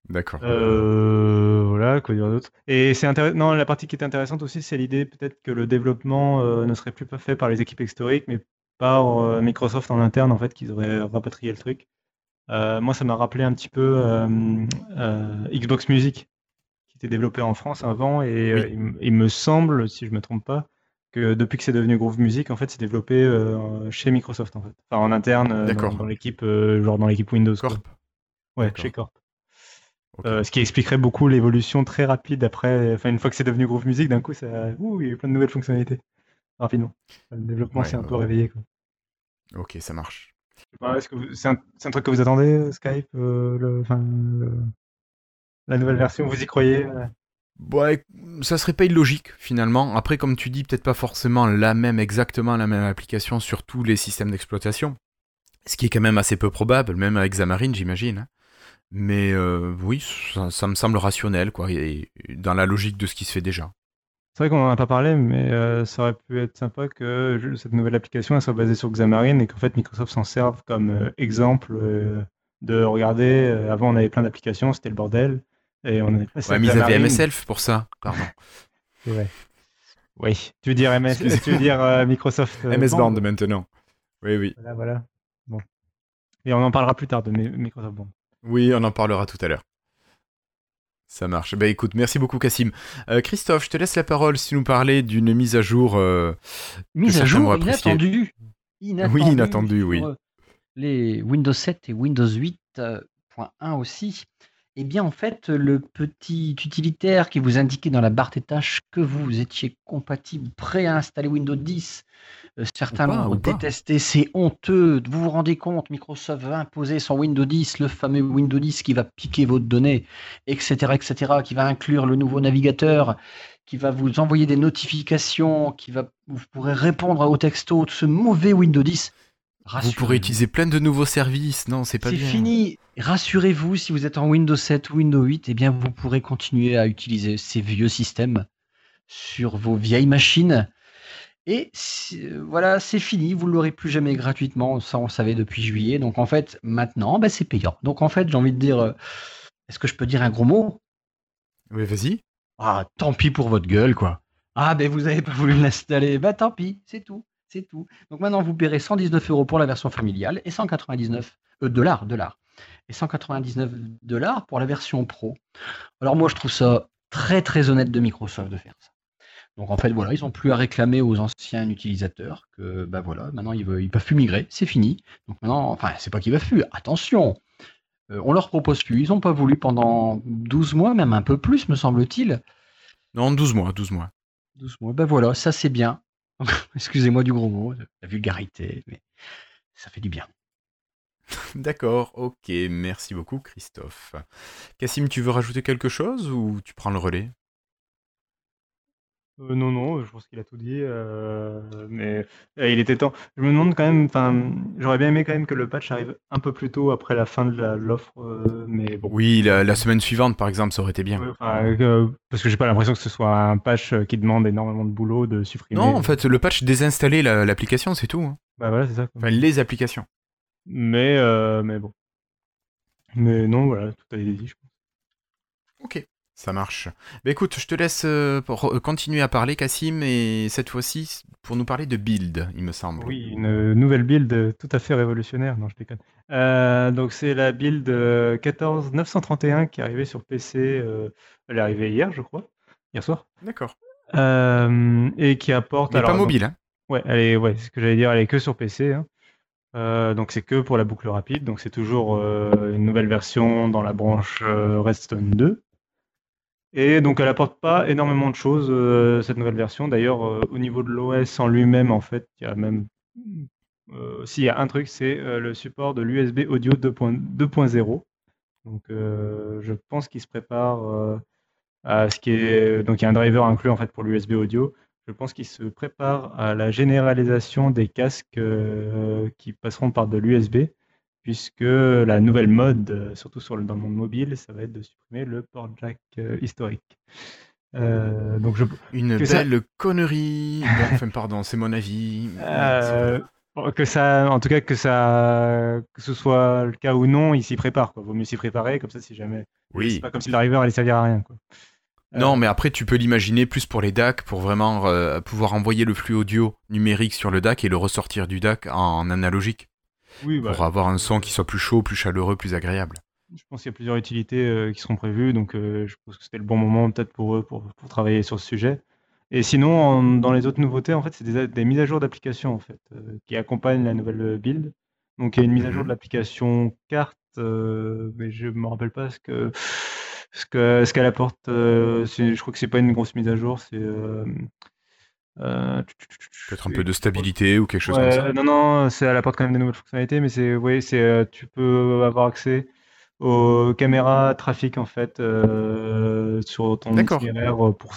D'accord. Euh, voilà, quoi dire d'autre Et c'est intéressant. Non, la partie qui est intéressante aussi, c'est l'idée peut-être que le développement euh, ne serait plus pas fait par les équipes historiques, mais par Microsoft en interne, en fait, qu'ils auraient rapatrié le truc. Euh, moi, ça m'a rappelé un petit peu euh, euh, Xbox Music, qui était développé en France avant, et il, me semble, si je me trompe pas, que depuis que c'est devenu Groove Music, en fait, c'est développé chez Microsoft, en fait, enfin en interne, dans, l'équipe, genre dans l'équipe Windows. Corp. Ouais, chez Corp. ce qui expliquerait beaucoup l'évolution très rapide après, enfin une fois que c'est devenu Groove Music, d'un coup, ça, ouh, il y a eu plein de nouvelles fonctionnalités rapidement. Le développement s'est un peu réveillé. Quoi. Ok, ça marche. Que c'est un, truc que vous attendez, euh, Skype, euh, la nouvelle version, vous y croyez euh? Ouais, ça serait pas illogique finalement. Après, comme tu dis, peut-être pas forcément la même, exactement la même application sur tous les systèmes d'exploitation. Ce qui est quand même assez peu probable, même avec Xamarin, j'imagine. Hein. Mais oui, ça, me semble rationnel, quoi, dans la logique de ce qui se fait déjà. C'est vrai qu'on n'en a pas parlé, mais euh, ça aurait pu être sympa que cette nouvelle application elle soit basée sur Xamarin et qu'en fait Microsoft s'en serve comme euh, exemple euh, de regarder. avant, on avait plein d'applications, c'était le bordel. Et on ouais, mais ils avaient MSLF pour ça, pardon. Oui, tu veux dire, MS... tu veux dire Microsoft MS Band maintenant. Oui, oui. Voilà, voilà. Bon. Et on en parlera plus tard de Microsoft Band. Oui, on en parlera tout à l'heure. Ça marche. Bah écoute, merci beaucoup Cassim. Euh, Christophe, je te laisse la parole si nous parlais d'une mise à jour. Euh, mise à jour inattendue. Oui, inattendue, oui. Euh, les Windows 7 et Windows 8.1 aussi. Eh bien, en fait, le petit utilitaire qui vous indiquait dans la barre des tâches que vous étiez compatible, prêt à installer Windows 10, euh, certains l'ont détesté, c'est honteux. Vous vous rendez compte, Microsoft va imposer son Windows 10, le fameux Windows 10 qui va piquer vos données, etc., etc., qui va inclure le nouveau navigateur, qui va vous envoyer des notifications, qui va, vous pourrez répondre aux textos, ce mauvais Windows 10. Vous pourrez utiliser plein de nouveaux services. Non, c'est pas bien. C'est fini. Rassurez-vous, si vous êtes en Windows 7 ou Windows 8, eh bien, vous pourrez continuer à utiliser ces vieux systèmes sur vos vieilles machines. Et voilà, c'est fini. Vous ne l'aurez plus jamais gratuitement. Ça, on le savait depuis juillet. Donc, en fait, maintenant, bah, c'est payant. Donc, en fait, j'ai envie de dire, euh, est-ce que je peux dire un gros mot? Oui, vas-y. Ah, tant pis pour votre gueule, quoi. Ah, ben vous n'avez pas voulu l'installer. Bah, tant pis, c'est tout. C'est tout. Donc maintenant, vous paierez 119 euros pour la version familiale et 199 euh, dollars, dollars, et 199 dollars pour la version pro. Alors moi, je trouve ça très très honnête de Microsoft de faire ça. Donc en fait, voilà, ils n'ont plus à réclamer aux anciens utilisateurs que, bah voilà, maintenant ils ne peuvent plus migrer, c'est fini. Donc maintenant, enfin, c'est pas qu'ils peuvent plus, attention, euh, on leur propose plus. Ils n'ont pas voulu pendant 12 mois, même un peu plus, me semble-t-il. Non, 12 mois, 12 mois. 12 mois, ben voilà, ça c'est bien. Excusez-moi du gros mot, la vulgarité, mais ça fait du bien. D'accord, ok, merci beaucoup Christophe. Cassim, tu veux rajouter quelque chose ou tu prends le relais? Euh, non, non, je pense qu'il a tout dit, euh, mais euh, il était temps. Je me demande quand même, enfin, j'aurais bien aimé quand même que le patch arrive un peu plus tôt après la fin de l'offre, mais bon. Oui, la, semaine suivante, par exemple, ça aurait été bien. parce que j'ai pas l'impression que ce soit un patch qui demande énormément de boulot de supprimer. Non, en fait, le patch désinstaller l'application, c'est tout. Hein. Bah voilà, c'est ça. Enfin, les applications. Mais, mais bon. Mais non, voilà, tout a été dit, je pense. Ok. Ça marche. Bah écoute, je te laisse euh, euh, continuer à parler, Cassim, et cette fois-ci pour nous parler de build, il me semble. Oui, une nouvelle build tout à fait révolutionnaire. Non, je déconne. Euh, donc c'est la build 14931 qui est arrivée sur PC. elle est arrivée hier, je crois, hier soir. D'accord. et qui apporte. Elle n'est pas mobile, hein Ouais, elle est, ouais, c'est ce que j'allais dire. Elle est que sur PC. Hein. donc c'est que pour la boucle rapide. Donc c'est toujours une nouvelle version dans la branche Redstone 2. Et donc elle apporte pas énormément de choses, euh, cette nouvelle version. D'ailleurs, euh, au niveau de l'OS en lui-même, en fait, il y a même euh, s'il y a un truc, c'est le support de l'USB audio 2.0. Donc je pense qu'il se prépare à ce qui est. Donc il y a un driver inclus en fait pour l'USB audio. Je pense qu'il se prépare à la généralisation des casques qui passeront par de l'USB puisque la nouvelle mode, euh, surtout sur le, dans le monde mobile, ça va être de supprimer le port jack euh, historique. Euh, donc je, Une belle connerie. enfin, pardon, c'est mon avis. que ça, en tout cas, que ça, que ce soit le cas ou non, il s'y prépare. Quoi. Vaut mieux s'y préparer, comme ça, si jamais. Oui. C'est pas comme si le driver allait servir à rien. Quoi. Non, mais après, tu peux l'imaginer plus pour les DAC, pour vraiment pouvoir envoyer le flux audio numérique sur le DAC et le ressortir du DAC en analogique. Bah, pour avoir un son qui soit plus chaud, plus chaleureux, plus agréable. Je pense qu'il y a plusieurs utilités euh, qui seront prévues, donc euh, je pense que c'était le bon moment peut-être pour eux pour, travailler sur ce sujet. Et sinon, dans les autres nouveautés, en fait, c'est des, mises à jour d'applications en fait euh, qui accompagnent la nouvelle build. Donc il y a une mise à jour de mhm. l'application carte, mais je me rappelle pas ce que ce que ce qu'elle apporte. je crois que c'est pas une grosse mise à jour, c'est euh, Peut-être un peu de stabilité ou quelque chose comme ça. Non, non, ça apporte quand même des nouvelles fonctionnalités, mais c'est, oui, c'est, euh, tu peux avoir accès aux caméras trafic en fait euh, sur ton itinéraire pour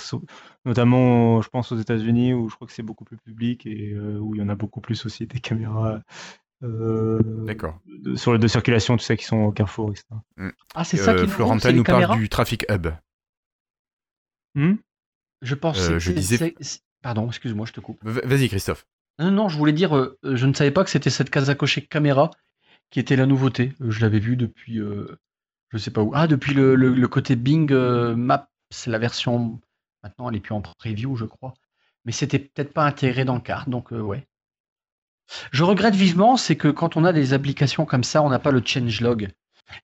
notamment je pense aux États-Unis où je crois que c'est beaucoup plus public et où il y en a beaucoup plus aussi des caméras D'accord. De, sur de circulation tu sais qui sont au Carrefour etc. Mm. Ah c'est ça qui Florentin nous parle du trafic hub. Hmm je pense. je disais. Pardon, excuse-moi, je te coupe. Vas-y, Christophe. Non, non, je voulais dire, euh, je ne savais pas que c'était cette case à cocher caméra qui était la nouveauté. Euh, je l'avais vu depuis, euh, je sais pas où. Ah, depuis le, côté Bing Maps, la version. Maintenant, elle est plus en preview, je crois. Mais c'était peut-être pas intégré dans le carte, donc ouais. Je regrette vivement, c'est que quand on a des applications comme ça, on n'a pas le changelog.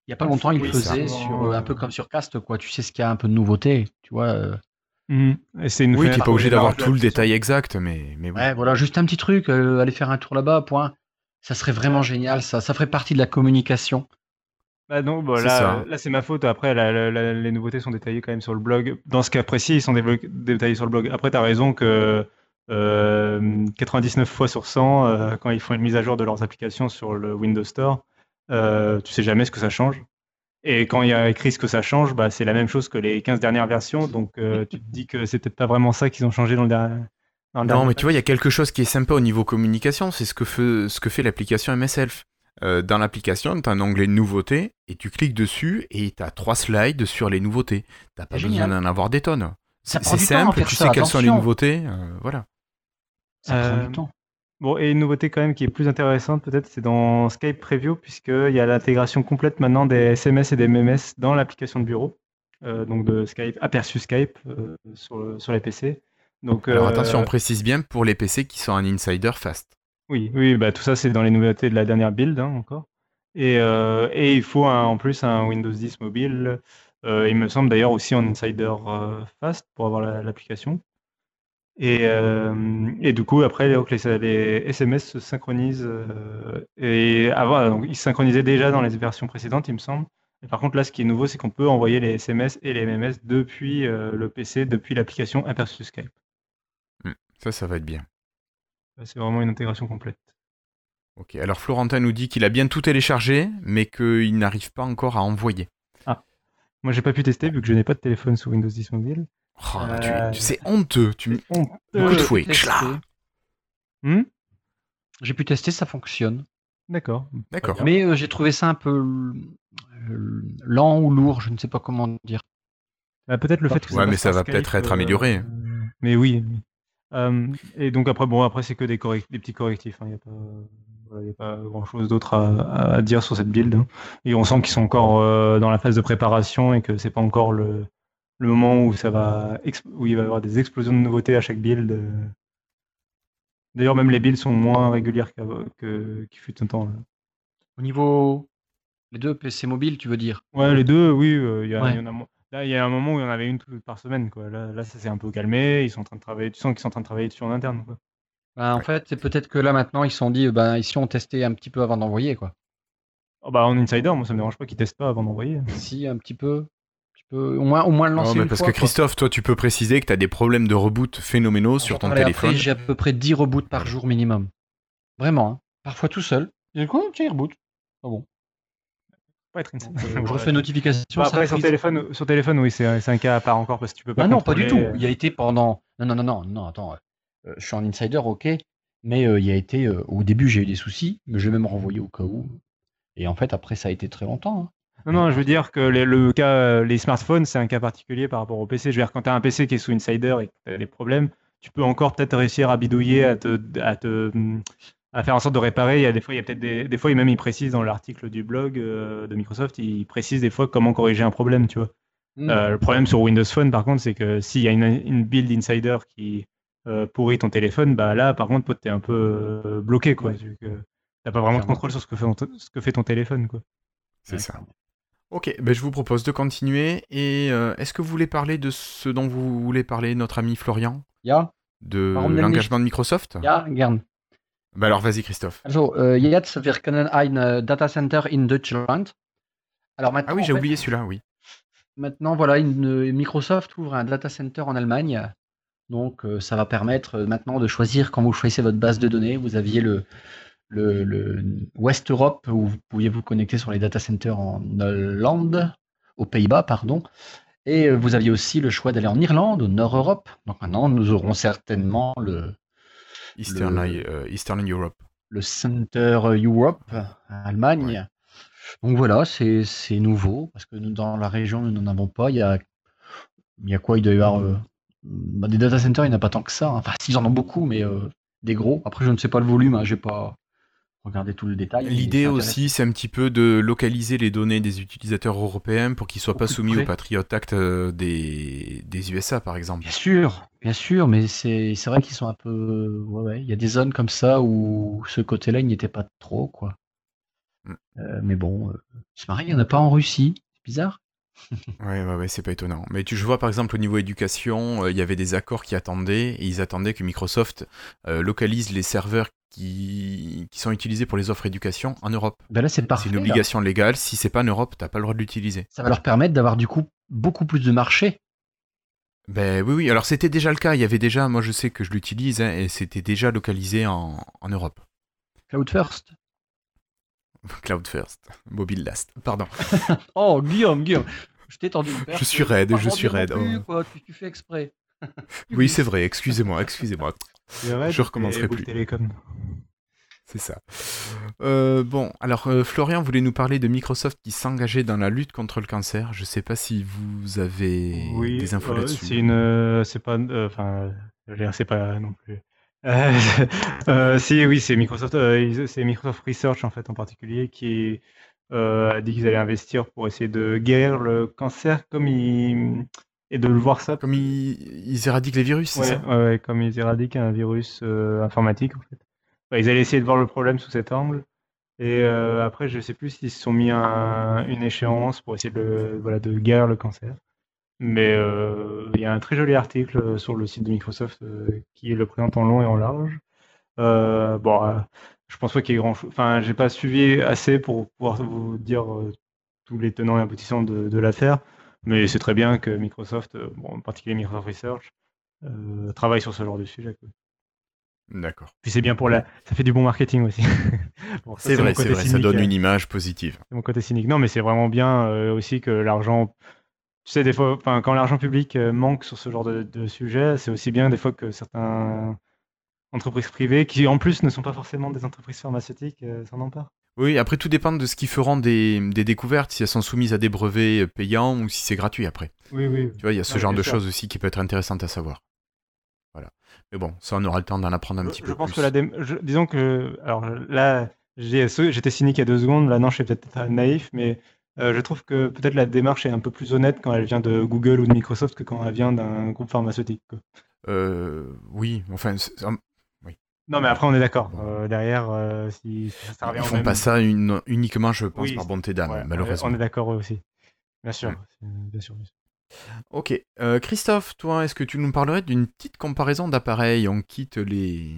Il y a pas longtemps, il Oui, faisait sur euh, un peu comme sur Cast, quoi. Tu sais ce qu'il y a un peu de nouveauté, tu vois. Euh. Mhm. Et c'est une Oui, tu fenêtre n'es pas obligé d'avoir tout le détail exact, mais, mais oui. Ouais, voilà, juste un petit truc, euh, aller faire un tour là-bas, point. Ça serait vraiment génial, ça. Ça ferait partie de la communication. Bah non, bah là, c'est ma faute. Après, la- la- la- les nouveautés sont détaillées quand même sur le blog. Dans ce cas précis, ils sont détaillés sur le blog. Après, tu as raison que euh, 99 fois sur 100, euh, quand ils font une mise à jour de leurs applications sur le Windows Store, euh, tu sais jamais ce que ça change. Et quand il y a écrit ce que ça change, bah, c'est la même chose que les 15 dernières versions. Donc, euh, tu te dis que c'est peut-être pas vraiment ça qu'ils ont changé dans le dernier. dans le Non, dernier mais tu vois, il y a quelque chose qui est sympa au niveau communication, c'est ce que fait, ce que fait l'application MSLF. Euh, dans l'application, tu as un onglet nouveautés et tu cliques dessus et tu as trois slides sur les nouveautés. T'as pas besoin d'en avoir des tonnes. Ça C'est prend c'est du temps à simple, tu sais quelles sont les nouveautés. euh, voilà. Ça prend Euh, du temps. Bon, et une nouveauté quand même qui est plus intéressante peut-être, c'est dans Skype Preview, puisqu'il y a l'intégration complète maintenant des SMS et des MMS dans l'application de bureau, euh, donc de Skype, aperçu Skype euh, sur, le- sur les PC. Donc, Alors euh, attention, on précise bien pour les PC qui sont en insider fast. Oui, oui, bah, tout ça c'est dans les nouveautés de la dernière build hein, encore. Et, et il faut un- en plus un Windows 10 mobile, il me semble d'ailleurs aussi en insider fast pour avoir la- l'application. Et, euh, et du coup, après, donc, les, les SMS se synchronisent. euh, et avant, donc, ils se synchronisaient déjà dans les versions précédentes, il me semble. Et par contre, là, ce qui est nouveau, c'est qu'on peut envoyer les SMS et les MMS depuis euh, le PC, depuis l'application Aperçu Skype. Ça, ça va être bien. C'est vraiment une intégration complète. Ok, alors Florentin nous dit qu'il a bien tout téléchargé, mais qu'il n'arrive pas encore à envoyer. Moi, j'ai pas pu tester vu que je n'ai pas de téléphone sous Windows 10 mobile. Oh, tu- Euh, tu- c'est honteux. Tu... Honte. Coup de fouet. Hmm? J'ai pu tester, ça fonctionne. D'accord. D'accord. Mais euh, j'ai trouvé ça un peu euh, lent ou lourd, je ne sais pas comment dire. Bah, peut-être le fait que Ouais, mais passe ça va Skype, peut-être être euh, amélioré. euh, mais oui. Euh, et donc après, bon, après c'est que des, petits correctifs. Il n'y a pas, voilà, y a pas grand-chose d'autre à, à dire sur cette build. hein. Et on sent qu'ils sont encore euh, dans la phase de préparation et que c'est pas encore le, le moment où ça va, où il va y avoir des explosions de nouveautés à chaque build. euh. D'ailleurs, même les builds sont moins régulières qu'il fut un temps. là. Au niveau. Les deux PC mobiles, tu veux dire? Ouais, les deux, oui, euh, il y, a- Ouais. il y en a mo- Là, il y a un moment où il y en avait une par semaine, quoi. Là, là ça s'est un peu calmé. Ils sont en train de travailler. Tu sens qu'ils sont en train de travailler dessus en interne, quoi. Ben, En fait, c'est peut-être que là maintenant, ils se sont dit, ben, ici on testait un petit peu avant d'envoyer, quoi? Oh, bah, en insider, moi, ça me dérange pas qu'ils testent pas avant d'envoyer. Si, un petit peu. Au, moins, au moins le Non, lancer mais une parce fois, que quoi. Christophe, toi, tu peux préciser que tu as des problèmes de reboot phénoménaux sur ton téléphone. J'ai à peu près 10 reboots par jour minimum. Vraiment, hein. Parfois tout seul. Et du coup, tiens, il reboot. Ah bon. Pas être. Donc, euh, je refais une notification. Bah, après, sur téléphone, sur téléphone, oui, c'est un cas à part encore parce que tu peux pas. Ah non, pas du tout. euh, Il y a été pendant. Non, non, non, non, non, attends. euh, je suis en insider, ok. Mais euh, il y a été. euh, au début, j'ai eu des soucis, mais je vais même renvoyer au cas où. Et en fait, après, ça a été très longtemps. hein. Non, non, je veux dire que les, le cas, les smartphones, c'est un cas particulier par rapport au PC. Je veux dire, quand tu as un PC qui est sous Insider et que tu as des problèmes, tu peux encore peut-être réussir à bidouiller, à te, à te, à faire en sorte de réparer. Il y a des fois, il y a peut-être des, des fois, même ils précisent dans l'article du blog euh, de Microsoft, ils précisent des fois comment corriger un problème, tu vois. Hmm. Euh, le problème sur Windows Phone, par contre, c'est que s'il y a une, une build Insider qui euh, pourrit ton téléphone, bah là, par contre, tu es un peu euh, bloqué, quoi. Ouais. Tu n'as pas vraiment de contrôle sur ce que fait, ton- ce que fait ton téléphone, quoi. C'est Ouais, ça. Ok, ben je vous propose de continuer. Et euh, est-ce que vous voulez parler de ce dont vous voulez parler, notre ami Florian? Ja, De l'engagement de Microsoft? Ja, gern. Bah alors vas-y Christophe. Also, äh, jetzt, wir können ein äh, Datacenter in Deutschland. Alors maintenant, Ah oui, j'ai fait, oublié celui-là, oui. Maintenant, voilà, une- Microsoft ouvre un data center en Allemagne. Donc, euh, ça va permettre euh, maintenant de choisir quand vous choisissez votre base de données. Vous aviez le, le, le West Europe où vous pouviez vous connecter sur les data centers en Hollande, aux Pays-Bas, pardon. Et euh, vous aviez aussi le choix d'aller en Irlande, au Nord Europe. Donc maintenant, nous aurons certainement le, Eastern, Le- euh, Eastern Europe. le Center Europe, Allemagne. Donc voilà, c'est c'est nouveau, parce que nous, dans la région, nous n'en avons pas. Il y a, il y a quoi? Il doit y avoir euh, bah, des data centers, il n'y en a pas tant que ça. hein. Enfin, s'ils en ont beaucoup, mais euh, des gros. Après, je ne sais pas le volume, hein, j'ai pas regardé tout le détail. L'idée aussi, c'est un petit peu de localiser les données des utilisateurs européens pour qu'ils soient Au pas soumis près. au Patriot Act euh, des, des USA, par exemple. Bien sûr, bien sûr, mais c'est vrai qu'ils sont un peu. Ouais, ouais. Il y a des zones comme ça où ce côté-là, il n'y était pas trop, quoi. Mm. mais bon, c'est marrant, il n'y en a pas en Russie. C'est bizarre. ouais, ouais, ouais c'est pas étonnant. Mais tu, je vois par exemple au niveau éducation, il y avait des accords qui attendaient, et ils attendaient que Microsoft localise les serveurs qui, qui, sont utilisés pour les offres éducation en Europe. Ben là, c'est C'est une obligation légale. Si c'est pas en Europe, t'as pas le droit de l'utiliser. Ça va leur permettre d'avoir du coup beaucoup plus de marché. Ben oui, oui. Alors c'était déjà le cas. Il y avait déjà, moi je sais que je l'utilise, hein, et c'était déjà localisé en, en Europe. Cloud First. Cloud First. Mobile Last. Pardon. oh, Guillaume, Guillaume. Je t'ai tendu. Je suis raide, je suis raide. Oh. tu, fais exprès. oui, c'est vrai. Excusez-moi, excusez-moi. Je recommencerai plus. C'est ça. Euh, bon, alors euh, Florian voulait nous parler de Microsoft qui s'engageait dans la lutte contre le cancer. Je ne sais pas si vous avez des infos euh, là-dessus. C'est une, c'est pas, enfin, c'est pas non plus. si oui, c'est Microsoft, c'est Microsoft Research en fait en particulier qui a dit qu'ils allaient investir pour essayer de guérir le cancer comme il et de le voir ça. Comme ils, éradiquent les virus, c'est ça? Ouais, comme ils éradiquent un virus euh, informatique, en fait. ils allaient essayer de voir le problème sous cet angle. Et euh, après, je sais plus s'ils se sont mis un, une échéance pour essayer de, voilà, de guérir le cancer. Mais euh, il y a un très joli article sur le site de Microsoft qui le présente en long et en large. bon, je pense pas qu'il y ait grand chose. Enfin, j'ai pas suivi assez pour pouvoir vous dire tous les tenants et aboutissants de, de l'affaire. Mais c'est très bien que Microsoft, euh, en particulier Microsoft Research, euh, travaille sur ce genre de sujet. D'accord. Puis c'est bien pour la. Ça fait du bon marketing aussi. c'est vrai, c'est vrai, ça donne une image positive. C'est mon côté cynique. Non, mais c'est vraiment bien euh, aussi que l'argent. Tu sais, des fois, quand l'argent public manque sur ce genre de, sujet, c'est aussi bien des fois que certaines entreprises privées, qui en plus ne sont pas forcément des entreprises pharmaceutiques, s'en emparent. Oui, après tout dépend de ce qui feront des, des, découvertes, si elles sont soumises à des brevets payants ou si c'est gratuit après. Oui, oui. Tu vois, il y a ce genre de choses aussi qui peut être intéressant à savoir. Voilà. Mais bon, ça on aura le temps d'en apprendre un petit peu je pense Que la disons que alors là j'étais cynique il y a deux secondes, là non je suis peut-être naïf, mais euh, je trouve que peut-être la démarche est un peu plus honnête quand elle vient de Google ou de Microsoft que quand elle vient d'un groupe pharmaceutique. Euh, oui, enfin non, mais après, on est d'accord. Euh, derrière, euh, si, ça revient Ils font pas ça uniquement, je pense, par bonté d'âme, malheureusement. On est d'accord aussi. Bien sûr. Bien sûr, Ok. Euh, Christophe, toi, est-ce que tu nous parlerais d'une petite comparaison d'appareils On quitte les,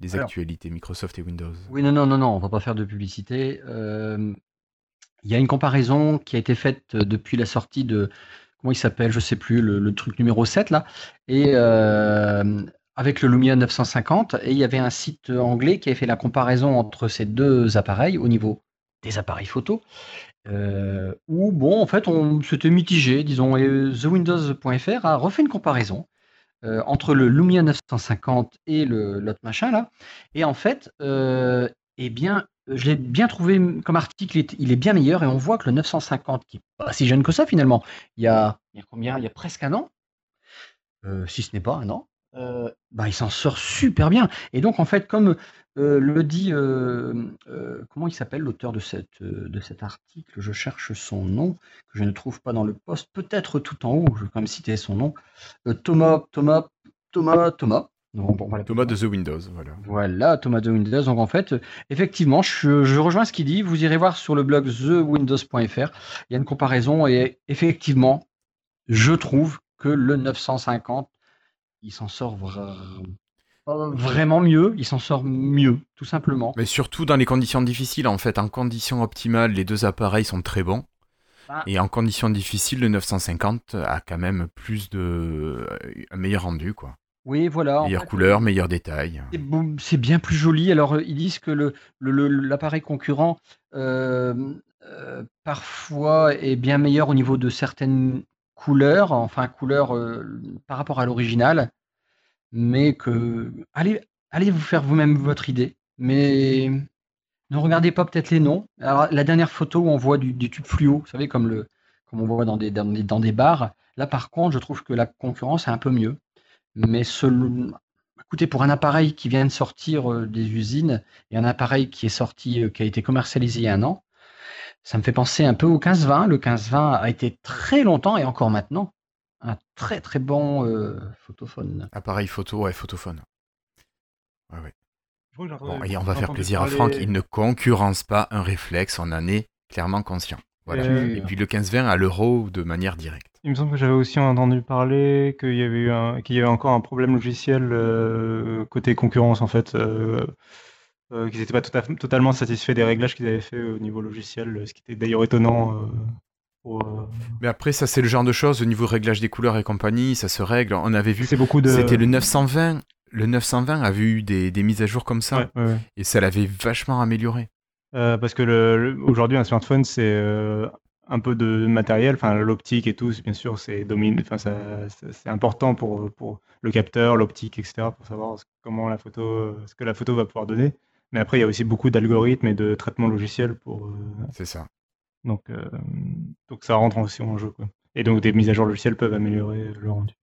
les actualités Microsoft et Windows? Oui, non, non, non, non, on va pas faire de publicité. Il y a une comparaison qui a été faite depuis la sortie de comment il s'appelle, je sais plus, le, le, truc numéro 7 là. Et avec le Lumia 950 et il y avait un site anglais qui avait fait la comparaison entre ces deux appareils au niveau des appareils photo. Euh, où bon, en fait, on s'était mitigé, disons, et TheWindows.fr a refait une comparaison euh, entre le Lumia 950 et l'autre machin là. Et en fait, euh, eh bien, je l'ai bien trouvé comme article, il est bien meilleur et on voit que le 950, qui n'est pas si jeune que ça finalement, il y a, il y a combien? Il y a presque un an, si ce n'est pas un an, euh, bah, il s'en sort super bien. Et donc, en fait, comme euh, le dit, euh, comment il s'appelle l'auteur de, cette, de cet article Je cherche son nom, que je ne trouve pas dans le poste, peut-être tout en haut, je vais quand même citer son nom. Thomas, Thomas, Thomas, Thomas. Thomas de The Windows, voilà. Voilà, Thomas de Windows. Donc en fait, effectivement, je, je rejoins ce qu'il dit. Vous irez voir sur le blog thewindows.fr. Il y a une comparaison et effectivement, je trouve que le 950 il s'en sort vraiment mieux, il s'en sort mieux, tout simplement. Mais surtout dans les conditions difficiles, en fait, en conditions optimales, les deux appareils sont très bons. Ah. Et en conditions difficiles, le 950 a quand même plus de. un meilleur rendu, quoi. Oui, voilà. Meilleure couleur, meilleur détail. C'est bien plus joli. Alors, ils disent que l'appareil le, concurrent, euh, euh, parfois, est bien meilleur au niveau de certaines couleur, enfin couleur euh, par rapport à l'original, mais que allez, allez vous faire vous-même votre idée, mais ne regardez pas peut-être les noms. Alors la dernière photo où on voit du, tube fluo, vous savez comme le comme on voit dans des, dans des, bars, là par contre je trouve que la concurrence est un peu mieux, mais écoutez pour un appareil qui vient de sortir euh, des usines et un appareil qui est sorti euh, qui a été commercialisé il y a un an, ça me fait penser un peu au 15-20. Le 15-20 a été très longtemps et encore maintenant un très très bon euh, photophone. Appareil photo, et photophone. Ouais, ouais. Bon, et on va faire plaisir à Franck, il ne concurrence pas un réflexe, on en est clairement conscient. Voilà. Euh, Et puis le 15-20 à l'euro de manière directe. Il me semble que j'avais aussi entendu parler qu'il y avait eu un, qu'il y avait encore un problème logiciel euh, côté concurrence en fait, euh, euh, qu'ils n'étaient pas tout à- totalement satisfaits des réglages qu'ils avaient fait au niveau logiciel, ce qui était d'ailleurs étonnant. euh, pour, euh, Mais après, ça c'est le genre de choses, au niveau réglage des couleurs et compagnie, ça se règle. On avait vu, beaucoup de. c'était le 920. Le 920 avait eu des, des mises à jour comme ça, Ouais, ouais, ouais. et ça l'avait vachement amélioré. Euh, parce que le, le- aujourd'hui un smartphone c'est euh, un peu de matériel, enfin l'optique et tout, bien sûr c'est domine, enfin c'est important pour pour le capteur, l'optique, etc. pour savoir ce- comment la photo, ce que la photo va pouvoir donner. Mais après il y a aussi beaucoup d'algorithmes et de traitements logiciels pour euh, C'est ça. donc euh, donc ça rentre aussi en jeu quoi. Et donc des mises à jour logicielles peuvent améliorer le rendu.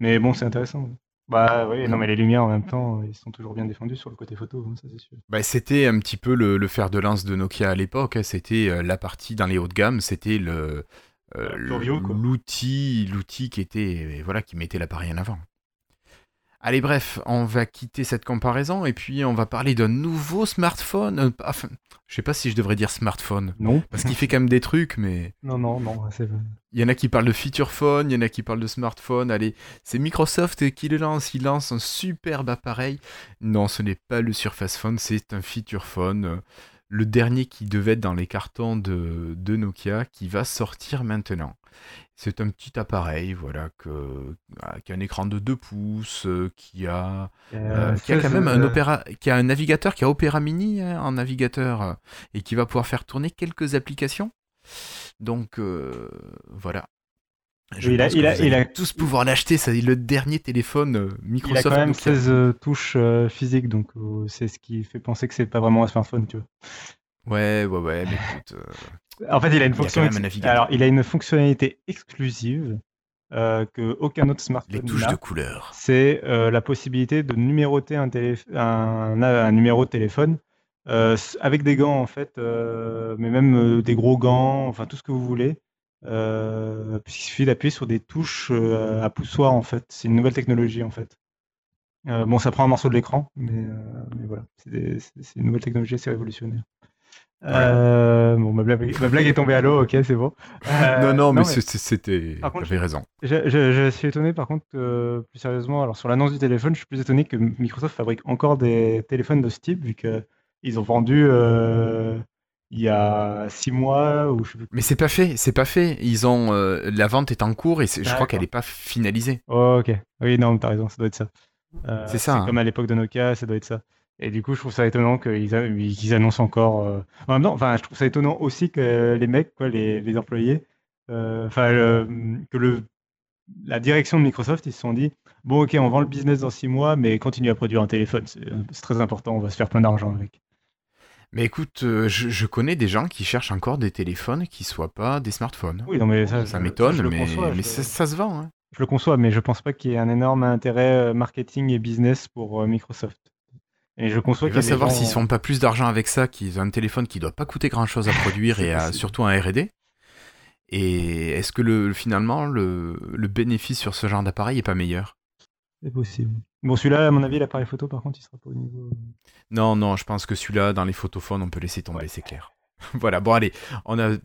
Mais bon c'est intéressant. Bah oui, non mais les lumières en même temps ils sont toujours bien défendus sur le côté photo, hein, ça c'est sûr. Bah, c'était un petit peu le, le fer de lance de Nokia à l'époque. hein. C'était euh, la partie dans les hauts de gamme, c'était le euh, l'outil, l'outil qui était voilà qui mettait l'appareil en avant. Allez, bref, on va quitter cette comparaison et puis on va parler d'un nouveau smartphone. euh, Enfin, je sais pas si je devrais dire smartphone Non. parce qu'il fait quand même des trucs, mais Non non non, c'est il y en a qui parlent de feature phone, il y en a qui parlent de smartphone. Allez, c'est Microsoft qui le lance. Il lance un superbe appareil. Non, ce n'est pas le Surface Phone, c'est un feature phone. Euh, Le dernier qui devait être dans les cartons de, de Nokia qui va sortir maintenant. C'est un petit appareil, voilà, que, ah, qui a un écran de 2 pouces, euh, qui a, euh, qui a quand même un opéra, qui a un navigateur, qui a Opera Mini hein, en navigateur, euh, et qui va pouvoir faire tourner quelques applications. Donc euh, voilà. Je Il a- il a- il tous pouvoir l'acheter. C'est le dernier téléphone euh, Il a Microsoft. quand même Nokia. 16 euh, touches euh, physiques, donc euh, c'est ce qui fait penser que c'est pas vraiment un smartphone, tu vois. Ouais, ouais, ouais. Mais écoute, En fait, il a une Il a. Alors, il une fonctionnalité exclusive que aucun autre les smartphone touches n'a. de couleur. C'est la possibilité de numéroter un, un, un numéro de téléphone avec des gants en fait, mais même des gros gants, enfin tout ce que vous voulez. Euh, puisqu'il suffit d'appuyer sur des touches euh, à poussoir en fait. C'est une nouvelle technologie en fait. Euh, bon, ça prend un morceau de l'écran, mais, mais voilà, c'est une nouvelle technologie assez révolutionnaire. Euh, bon, ma blague, ma blague est tombée à l'eau, ok, c'est bon. Euh, non, non, mais, c'est- c'était. T'avais raison. je, je- je suis étonné par contre que, plus sérieusement, alors sur l'annonce du téléphone, je suis plus étonné que Microsoft fabrique encore des téléphones de ce type, vu qu'ils ont vendu euh, il y a six mois, ou je sais plus. Mais c'est pas fait, c'est pas fait. Ils ont euh, la vente est en cours et je crois qu'elle est pas finalisée. Oh, ok, oui, non, t'as raison, ça doit être ça. Euh, C'est ça, hein. comme à l'époque de Nokia, ça doit être ça. Et du coup, je trouve ça étonnant qu'ils a- annoncent encore. euh, En même temps, enfin, je trouve ça étonnant aussi que les mecs, quoi, les, les employés, enfin, que le, la direction de Microsoft, ils se sont dit bon, ok, on vend le business dans six mois, mais continue à produire un téléphone, c'est très important, on va se faire plein d'argent avec. Mais écoute, euh, je, je connais des gens qui cherchent encore des téléphones qui soient pas des smartphones. Oui, non, mais ça, ça m'étonne, je le mais, conçois, mais je- ça, ça se vend. hein. Je le conçois, mais je pense pas qu'il y ait un énorme intérêt euh, marketing et business pour euh, Microsoft. Et je conçois Il qu'il va savoir gens- s'ils font pas plus d'argent avec ça qu'ils ont un téléphone qui doit pas coûter grand chose à produire et à- surtout un R&D. Et est-ce que le, finalement le, le bénéfice sur ce genre d'appareil est pas meilleur? C'est possible. Bon, celui-là, à mon avis, l'appareil photo, par contre, il sera pas au niveau. Non, non, je pense que celui-là, dans les photophones, on peut laisser tomber, c'est clair. voilà, bon allez, on a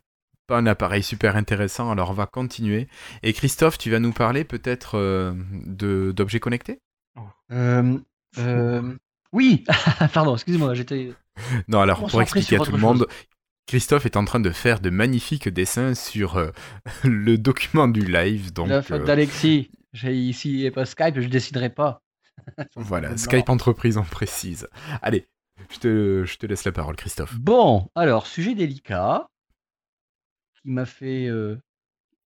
pas un appareil super intéressant, alors on va continuer. Et Christophe, tu vas nous parler peut-être euh, de d'objets connectés? Euh, euh, oui, pardon, excusez-moi, j'étais. Non, alors pour expliquer à tout le monde, Christophe est en train de faire de magnifiques dessins sur euh, le document du live, donc La faute euh, d'Alexis. J'ai ici et pas Skype, je déciderai pas. voilà. Skype entreprise en précise. Allez, je te, je te laisse la parole, Christophe. Bon, alors, sujet délicat qui m'a fait. euh,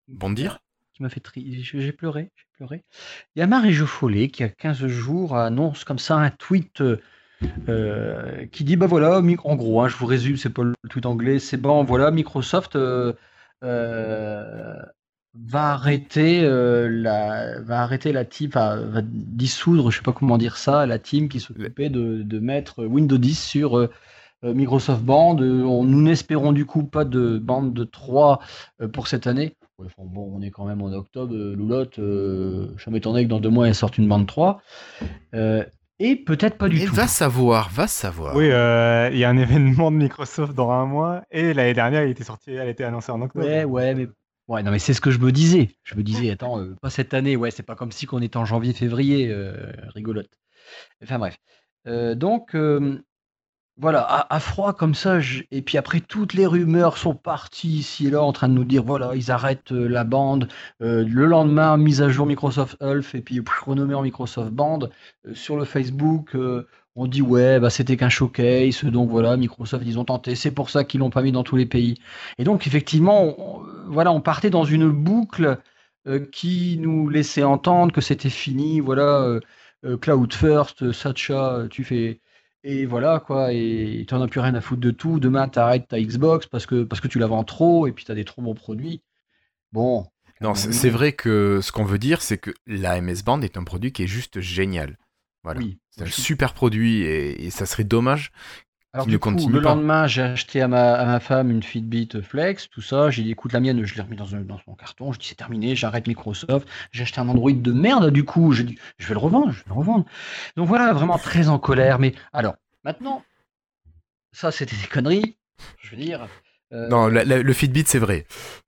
Bondir qui m'a fait tri... J'ai pleuré, j'ai pleuré. Il y a Marie-Jo Follet qui, a 15 jours, annonce comme ça un tweet euh, euh, qui dit bah voilà, en gros, hein, je vous résume, c'est pas le tweet anglais, c'est bon, voilà, Microsoft euh, euh, va arrêter euh, la va arrêter la team, va dissoudre, je sais pas comment dire ça, la team qui s'occupait de, de mettre Windows 10 sur euh, euh, Microsoft Band. On- nous n'espérons du coup pas de bande de 3 euh, pour cette année. Ouais, enfin, bon, on est quand même en octobre, Loulotte, euh, ça m'étonnerait que dans deux mois elle sorte une bande 3. Euh, Et peut-être pas du Et tout. va savoir, va savoir. Oui, euh, il y a un événement de Microsoft dans un mois et l'année dernière, il était sorti, elle était annoncée en octobre. Ouais, ouais, mais ouais, non, mais c'est ce que je me disais. Je me disais, attends, euh, pas cette année. Ouais, c'est pas comme si qu'on était en janvier, février, euh, rigolote. Enfin bref. Euh, donc voilà, à, à froid comme ça. je- Et puis après, toutes les rumeurs sont parties ici et là en train de nous dire, voilà, ils arrêtent la bande. Le lendemain, mise à jour Microsoft Health et puis renommé en Microsoft Band. Sur le Facebook, on dit ouais, bah c'était qu'un showcase. Donc voilà, Microsoft, ils ont tenté. C'est pour ça qu'ils l'ont pas mis dans tous les pays. Et donc, effectivement, on, voilà, on partait dans une boucle euh, qui nous laissait entendre que c'était fini. Voilà, euh, euh, Cloud First, euh, tu fais. Et voilà, quoi. Et tu n'en as plus rien à foutre de tout. Demain, tu arrêtes ta Xbox parce que, parce que tu la vends trop et puis tu as des trop bons produits. Bon. Non, c'est vrai que ce qu'on veut dire, c'est que la MS Band est un produit qui est juste génial. Voilà. Oui. C'est un super produit et, et ça serait dommage. Alors, du coup, le pas. lendemain, j'ai acheté à ma, à ma femme une Fitbit Flex, tout ça. J'ai dit, écoute, la mienne, je l'ai remis dans, un- dans son carton. Je dis, c'est terminé, j'arrête Microsoft. J'ai acheté un Android de merde, du coup. Je vais le revendre, je vais le revendre. Donc voilà, vraiment très en colère. Mais alors, maintenant, ça, c'était des conneries. Je veux dire. euh, Non, la- la- le Fitbit, c'est vrai.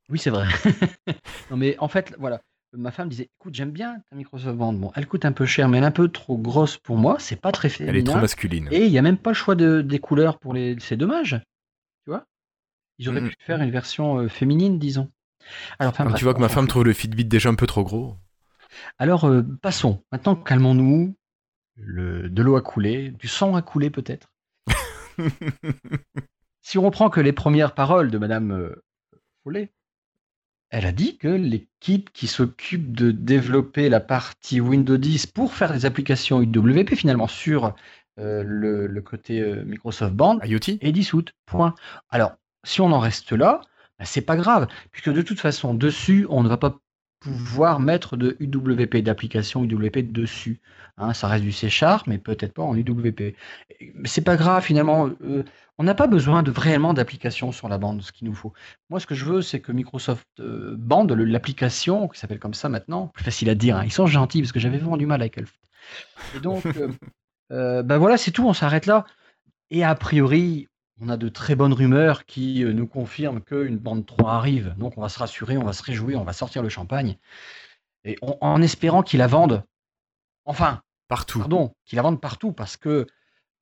oui, c'est vrai. non, mais en fait, voilà. Ma femme disait, écoute, j'aime bien ta Microsoft Band. Bon, elle coûte un peu cher, mais elle est un peu trop grosse pour moi. C'est pas très féminin. Elle est trop masculine. Et il n'y a même pas le choix de, des couleurs pour les. C'est dommage. Tu vois? Ils auraient Mhm. pu faire une version euh, féminine, disons. Alors, enfin, Quand bref, tu vois que ma femme trouve le Fitbit déjà un peu trop gros. Alors, euh, passons. Maintenant, calmons-nous. Le, de l'eau a coulé, du sang a coulé peut-être. Si on reprend que les premières paroles de Madame euh, Follet, elle a dit que l'équipe qui s'occupe de développer la partie Windows 10 pour faire des applications UWP finalement sur euh, le, le côté euh, Microsoft Band IoT est dissoute. Point. Alors, si on en reste là, ben, c'est pas grave, puisque de toute façon, dessus, on ne va pas pouvoir mettre de UWP, d'application UWP dessus. Hein, ça reste du C Sharp, mais peut-être pas en UWP. C'est pas grave, finalement. euh, on n'a pas besoin de réellement d'application sur la bande, ce qu'il nous faut. Moi, ce que je veux, c'est que Microsoft euh, Band, l'application, qui s'appelle comme ça maintenant, plus facile à dire, hein, ils sont gentils, parce que j'avais vraiment du mal avec Elf. Et donc, euh, ben voilà, c'est tout, on s'arrête là. Et a priori, on a de très bonnes rumeurs qui euh, nous confirment qu'une bande 3 arrive. Donc on va se rassurer, on va se réjouir, on va sortir le champagne. Et on- en espérant qu'ils la vendent. Enfin, Partout. pardon, qu'ils la vendent partout parce que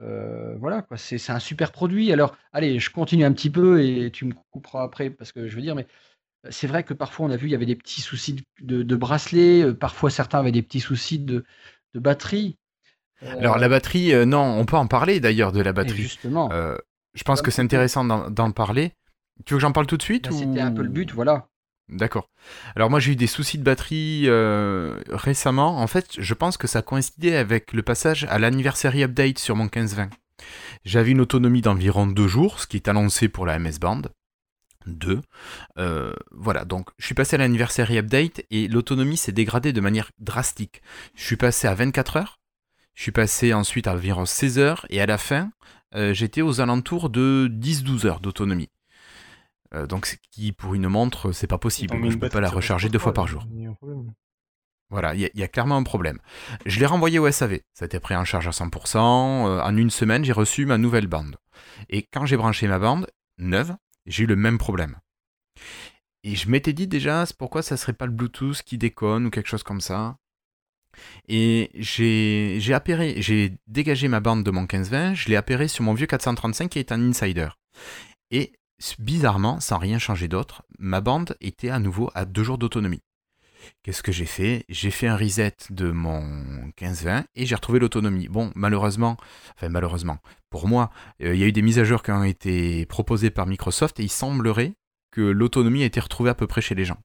euh, voilà, quoi, c'est un super produit. Alors, allez, je continue un petit peu et tu me couperas après parce que je veux dire, mais euh, c'est vrai que parfois on a vu, il y avait des petits soucis de, de, de bracelet, euh, parfois certains avaient des petits soucis de, de batterie. Alors la batterie, euh, non, on peut en parler d'ailleurs de la et batterie. justement, Euh, je pense que c'est intéressant d'en parler. Tu veux que j'en parle tout de suite bah, ou- c'était un peu le but, voilà. D'accord. Alors moi j'ai eu des soucis de batterie euh, récemment. En fait, je pense que ça coïncidait avec le passage à l'anniversary update sur mon 1520. J'avais une autonomie d'environ deux jours, ce qui est annoncé pour la MS Band. 2. voilà, donc je suis passé à l'anniversary update et l'autonomie s'est dégradée de manière drastique. Je suis passé à 24 heures, je suis passé ensuite à environ 16 heures et à la fin, euh, j'étais aux alentours de 10-12 heures d'autonomie. Euh, donc, ce qui pour une montre, c'est pas possible. Je peux pas la recharger deux fois par jour. Voilà, il y, a- il y a clairement un problème. Je l'ai renvoyé au SAV. Ça a été pris en charge à 100%. Euh, en une semaine, j'ai reçu ma nouvelle bande. Et quand j'ai branché ma bande neuve, j'ai eu le même problème. Et je m'étais dit déjà, c'est pourquoi ça serait pas le Bluetooth qui déconne ou quelque chose comme ça. Et j'ai j'ai dégagé ma bande de mon 1520, je l'ai appairé sur mon vieux 435 qui est un insider. Et bizarrement, sans rien changer d'autre, ma bande était à nouveau à deux jours d'autonomie. Qu'est-ce que j'ai fait? J'ai fait un reset de mon 1520 et j'ai retrouvé l'autonomie. Bon, malheureusement, enfin malheureusement, pour moi, euh, il y a eu des mises à jour qui ont été proposées par Microsoft et il semblerait que l'autonomie a été retrouvée à peu près chez les gens.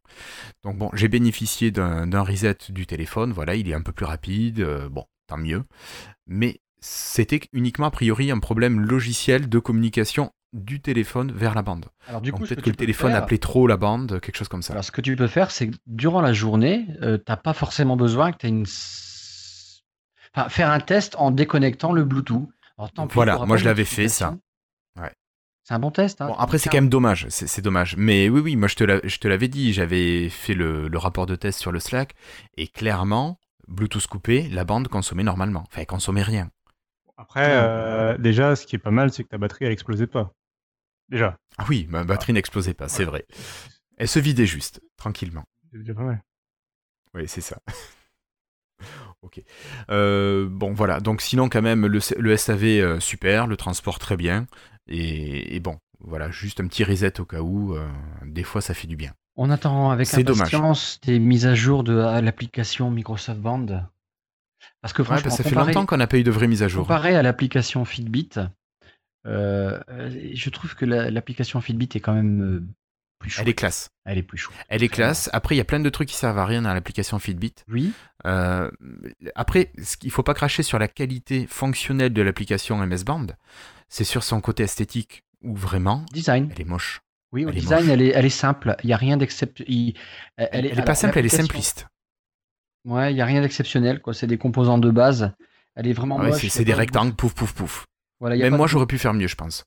Donc bon, j'ai bénéficié d'un reset du téléphone, voilà, il est un peu plus rapide, euh, bon, tant mieux. Mais c'était uniquement a priori un problème logiciel de communication du téléphone vers la bande. Alors du coup, peut-être que le téléphone faire- appelait trop la bande, quelque chose comme ça. Alors, ce que tu peux faire, c'est que durant la journée, tu n'as pas forcément besoin que tu aies une. Enfin, faire un test en déconnectant le Bluetooth. Alors, tant Voilà, moi, je l'avais fait, ça. C'est un bon test. Hein, Bon, après, c'est quand même dommage, c'est dommage. Mais oui, oui, moi, je te l'avais dit, j'avais fait le, le rapport de test sur le Slack, et clairement, Bluetooth coupé, la bande consommait normalement. Enfin, elle consommait rien. Après, euh, déjà, ce qui est pas mal, c'est que ta batterie, elle explosait pas. Déjà. Ah oui, ma batterie n'explosait pas, c'est vrai. Elle se vidait juste, tranquillement. C'est déjà pas mal. Oui, c'est ça. ok. Euh, bon, voilà. Donc, sinon, quand même, le, le SAV, euh, super, le transport très bien. Et, bon, voilà, juste un petit reset au cas où. euh, des fois, ça fait du bien. On attend avec impatience des mises à jour de l'application Microsoft Band. Parce que Ouais, franchement, ça fait longtemps qu'on n'a pas eu de vraie mise à jour. comparé à l'application Fitbit, euh, euh, je trouve que la- l'application Fitbit est quand même plus chouette. Elle est classe. Elle est plus chouette. Elle est classe. Après, il y a plein de trucs qui servent à rien dans l'application Fitbit. Oui, Euh, après, ce qu'il faut pas cracher sur la qualité fonctionnelle de l'application MS Band, c'est sur son côté esthétique où vraiment, design. elle est moche. Oui, au elle design, elle est, elle est simple. Il n'y a rien d'exceptionnel. Elle, Elle, est alors, pas simple, elle est simpliste. Ouais, il n'y a rien d'exceptionnel. C'est des composants de base. Elle est vraiment Ouais, moche. c'est des rectangles, pouf, pouf, pouf. Voilà, il y a Même pas moi, de- j'aurais pu faire mieux, je pense.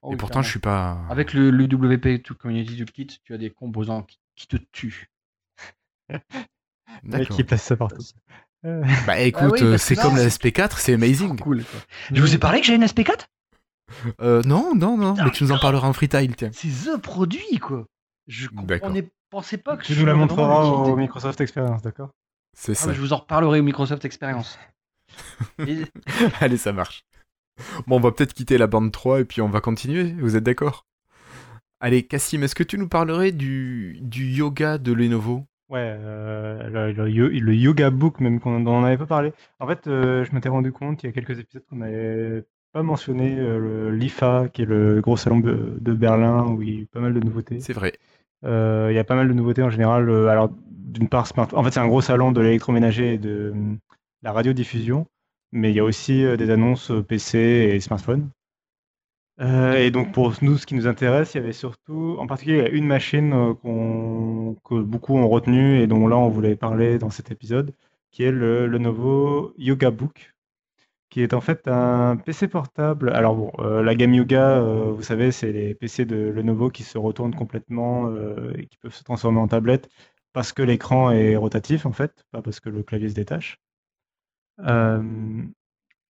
Oh Et oui, pourtant, je suis pas. Avec le, le WP to Community Toolkit, tu as des composants qui, qui te tuent. Mec qui place ça partout. Euh, Bah écoute, oui, euh, parce c'est comme la c'est- SP4, c'est amazing. Cool. quoi. Je vous ai parlé que j'ai une SP4 Euh, non, non, non, Putain, mais tu nous en parleras en freetile, tiens. C'est the produit, quoi. Je comprenais, pensais pas que Tu je nous la montreras au. Microsoft Experience, d'accord? C'est Ah, ça. je vous en reparlerai au Microsoft Experience. Et- Allez, ça marche. Bon, on va peut-être quitter la bande 3 et puis on va continuer, vous êtes d'accord? Allez, Cassim, est-ce que tu nous parlerais du, du yoga de Lenovo? Ouais, euh, le, le yo- le Yoga Book, même qu'on dont on n'avait pas parlé. En fait, euh, je m'étais rendu compte il y a quelques épisodes qu'on n'avait pas mentionné euh, le l'IFA, qui est le gros salon de, de Berlin, où il y a eu pas mal de nouveautés. C'est vrai. Il y a pas mal de nouveautés en général. alors, d'une part, en fait, c'est un gros salon de l'électroménager et de la radiodiffusion, mais il y a aussi des annonces PC et smartphone. Euh, et donc, pour nous, ce qui nous intéresse, il y avait surtout, en particulier, une machine euh, qu'on- que beaucoup ont retenue et dont là, on voulait parler dans cet épisode, qui est le Lenovo Yoga Book, qui est en fait un PC portable. Alors bon, euh, la gamme Yoga, vous savez, c'est les PC de Lenovo qui se retournent complètement et qui peuvent se transformer en tablette parce que l'écran est rotatif en fait, pas parce que le clavier se détache. Euh,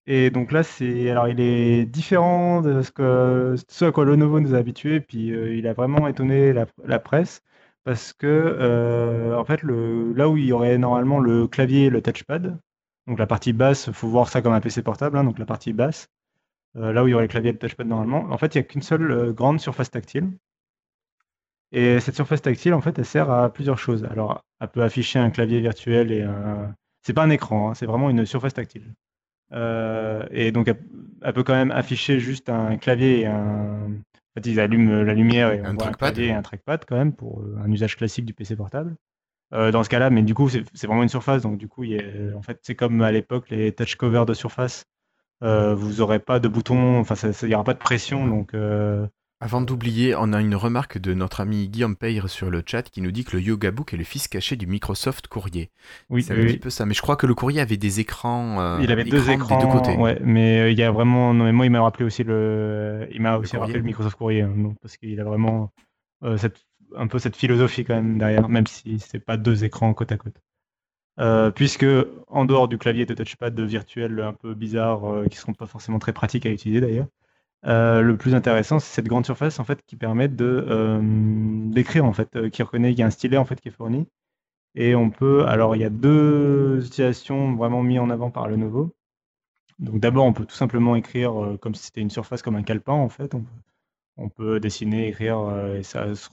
et donc là, c'est alors il est différent de ce que ce à quoi Lenovo nous a habitués, puis euh, il a vraiment étonné la, presse parce que euh, en fait le là où il y aurait normalement le clavier et le touchpad, donc la partie basse, faut voir ça comme un PC portable, hein, donc la partie basse, euh, là où il y aurait le clavier et le touchpad normalement, en fait il n'y a qu'une seule grande surface tactile. Et cette surface tactile, en fait, elle sert à plusieurs choses. Alors, elle peut afficher un clavier virtuel et un. C'est pas un écran, hein, c'est vraiment une surface tactile. Euh, et donc, elle, elle peut quand même afficher juste un clavier et un. En fait, ils allument la lumière et on Un voit un clavier et un trackpad quand même pour euh, un usage classique du PC portable. Euh, dans ce cas-là, mais du coup, c'est vraiment une surface. Donc, du coup, il y a- en fait, c'est comme à l'époque les touch covers de surface. Euh, vous aurez pas de bouton, enfin, il n'y aura pas de pression. Donc, euh, Avant d'oublier, on a une remarque de notre ami Guillaume Peyre sur le chat qui nous dit que le Yoga Book est le fils caché du Microsoft Courrier. oui, c'est un oui, petit oui. peu ça. Mais je crois que le courrier avait des écrans. euh, Il avait deux écrans, des deux côtés. ouais, mais euh, il y a vraiment. Non, mais moi, il m'a rappelé aussi le. Il m'a aussi courrier. rappelé le Microsoft Courrier, hein, parce qu'il a vraiment euh, cette, un peu cette philosophie quand même derrière, même si c'est pas deux écrans côte à côte. Euh, puisque en dehors du clavier de touchpad virtuel un peu bizarre, euh, qui seront pas forcément très pratiques à utiliser d'ailleurs, euh, le plus intéressant c'est cette grande surface en fait qui permet de euh, d'écrire en fait, euh, qui reconnaît qu'il y a un stylet en fait qui est fourni. Et on peut, alors il y a deux utilisations vraiment mises en avant par Lenovo. Donc d'abord, on peut tout simplement écrire comme si c'était une surface comme un calepin en fait. On peut, dessiner, écrire et ça se,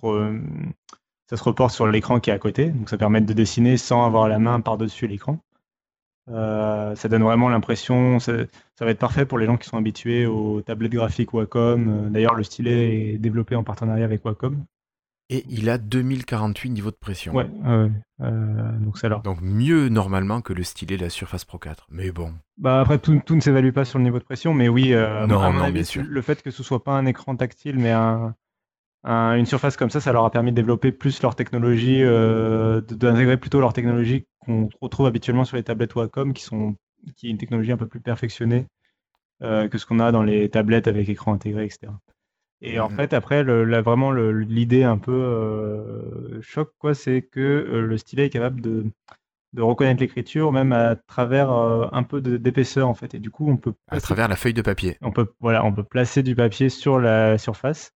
ça se reporte sur l'écran qui est à côté. Donc ça permet de dessiner sans avoir la main par-dessus l'écran. Euh, ça donne vraiment l'impression, ça, ça va être parfait pour les gens qui sont habitués aux tablettes graphiques Wacom. Euh, D'ailleurs, le stylet est développé en partenariat avec Wacom. Et il a 2048 niveaux de pression. Ouais. Euh, donc ça. Donc mieux normalement que le stylet de la Surface Pro 4. Mais bon. Bah après, tout, tout ne s'évalue pas sur le niveau de pression, mais oui, euh, Non, non, avis, bien sûr. le fait que ce soit pas un écran tactile, mais un, un- une surface comme ça, ça leur a permis de développer plus leur technologie, d'intégrer plutôt leur technologie qu'on retrouve habituellement sur les tablettes Wacom, qui sont qui est une technologie un peu plus perfectionnée euh, que ce qu'on a dans les tablettes avec écran intégré, etc. Et en Mhm. fait, après, le, vraiment, l'idée un peu euh, choc, quoi, c'est que euh, le stylet est capable de de reconnaître l'écriture, même à travers un peu d'épaisseur en fait. Et du coup, on peut à travers la feuille de papier. On peut voilà, on peut placer du papier sur la surface.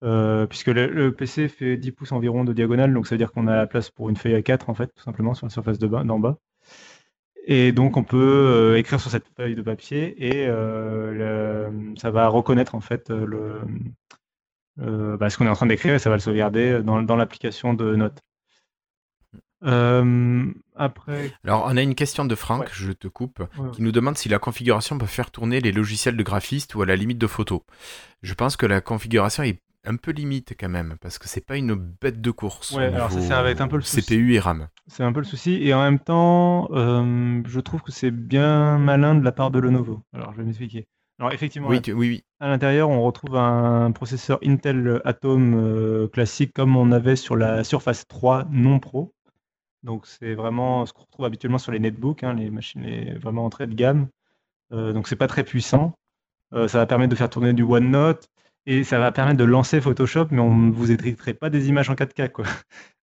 Puisque le, PC fait 10 pouces environ de diagonale, donc ça veut dire qu'on a la place pour une feuille à 4 en fait, tout simplement sur la surface d'en bas. Et donc on peut écrire sur cette feuille de papier et ça va reconnaître en fait le, bah, ce qu'on est en train d'écrire et ça va le sauvegarder dans, dans l'application de notes. après. Alors, on a une question de Franck, je te coupe, qui nous demande si la configuration peut faire tourner les logiciels de graphiste ou à la limite de photo. Je pense que la configuration est un peu limite quand même, parce que c'est pas une bête de course. Ouais, alors ça, un peu le CPU et RAM. C'est un peu le souci, et en même temps, je trouve que c'est bien malin de la part de Lenovo. Alors, je vais m'expliquer. Alors, effectivement, oui, oui, oui. à l'intérieur, on retrouve un processeur Intel Atom euh, classique comme on avait sur la Surface 3 non pro. Donc, c'est vraiment ce qu'on retrouve habituellement sur les netbooks, hein, les machines les, vraiment entrée de gamme. Euh, donc, c'est pas très puissant. Euh, ça va permettre de faire tourner du OneNote. Et ça va permettre de lancer Photoshop, mais on ne vous éditerait pas des images en 4K, quoi.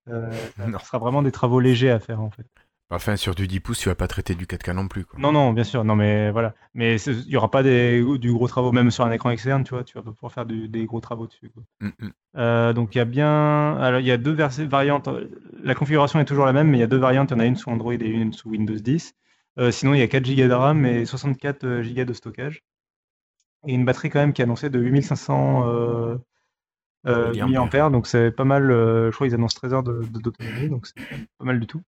Euh, ça sera vraiment des travaux légers à faire, en fait. Enfin, sur du 10 pouces, tu vas pas traiter du 4K non plus. Quoi. Non, non, bien sûr. Non, mais voilà. Mais il y aura pas des, du gros travaux, même sur un écran externe, tu vois. Tu vas pouvoir faire des gros travaux dessus. Quoi. Mm, mm. Euh, donc il y a bien, alors il y a deux variantes. La configuration est toujours la même, mais il y a deux variantes. Il y en a une sous Android et une sous Windows 10. Euh, sinon, il y a 4 Go de RAM et 64 Go de stockage et une batterie quand même qui est annoncée de 8500 euh, euh, mAh, donc c'est pas mal. Euh, je crois qu'ils annoncent 13 heures d'autonomie, donc c'est pas mal du tout.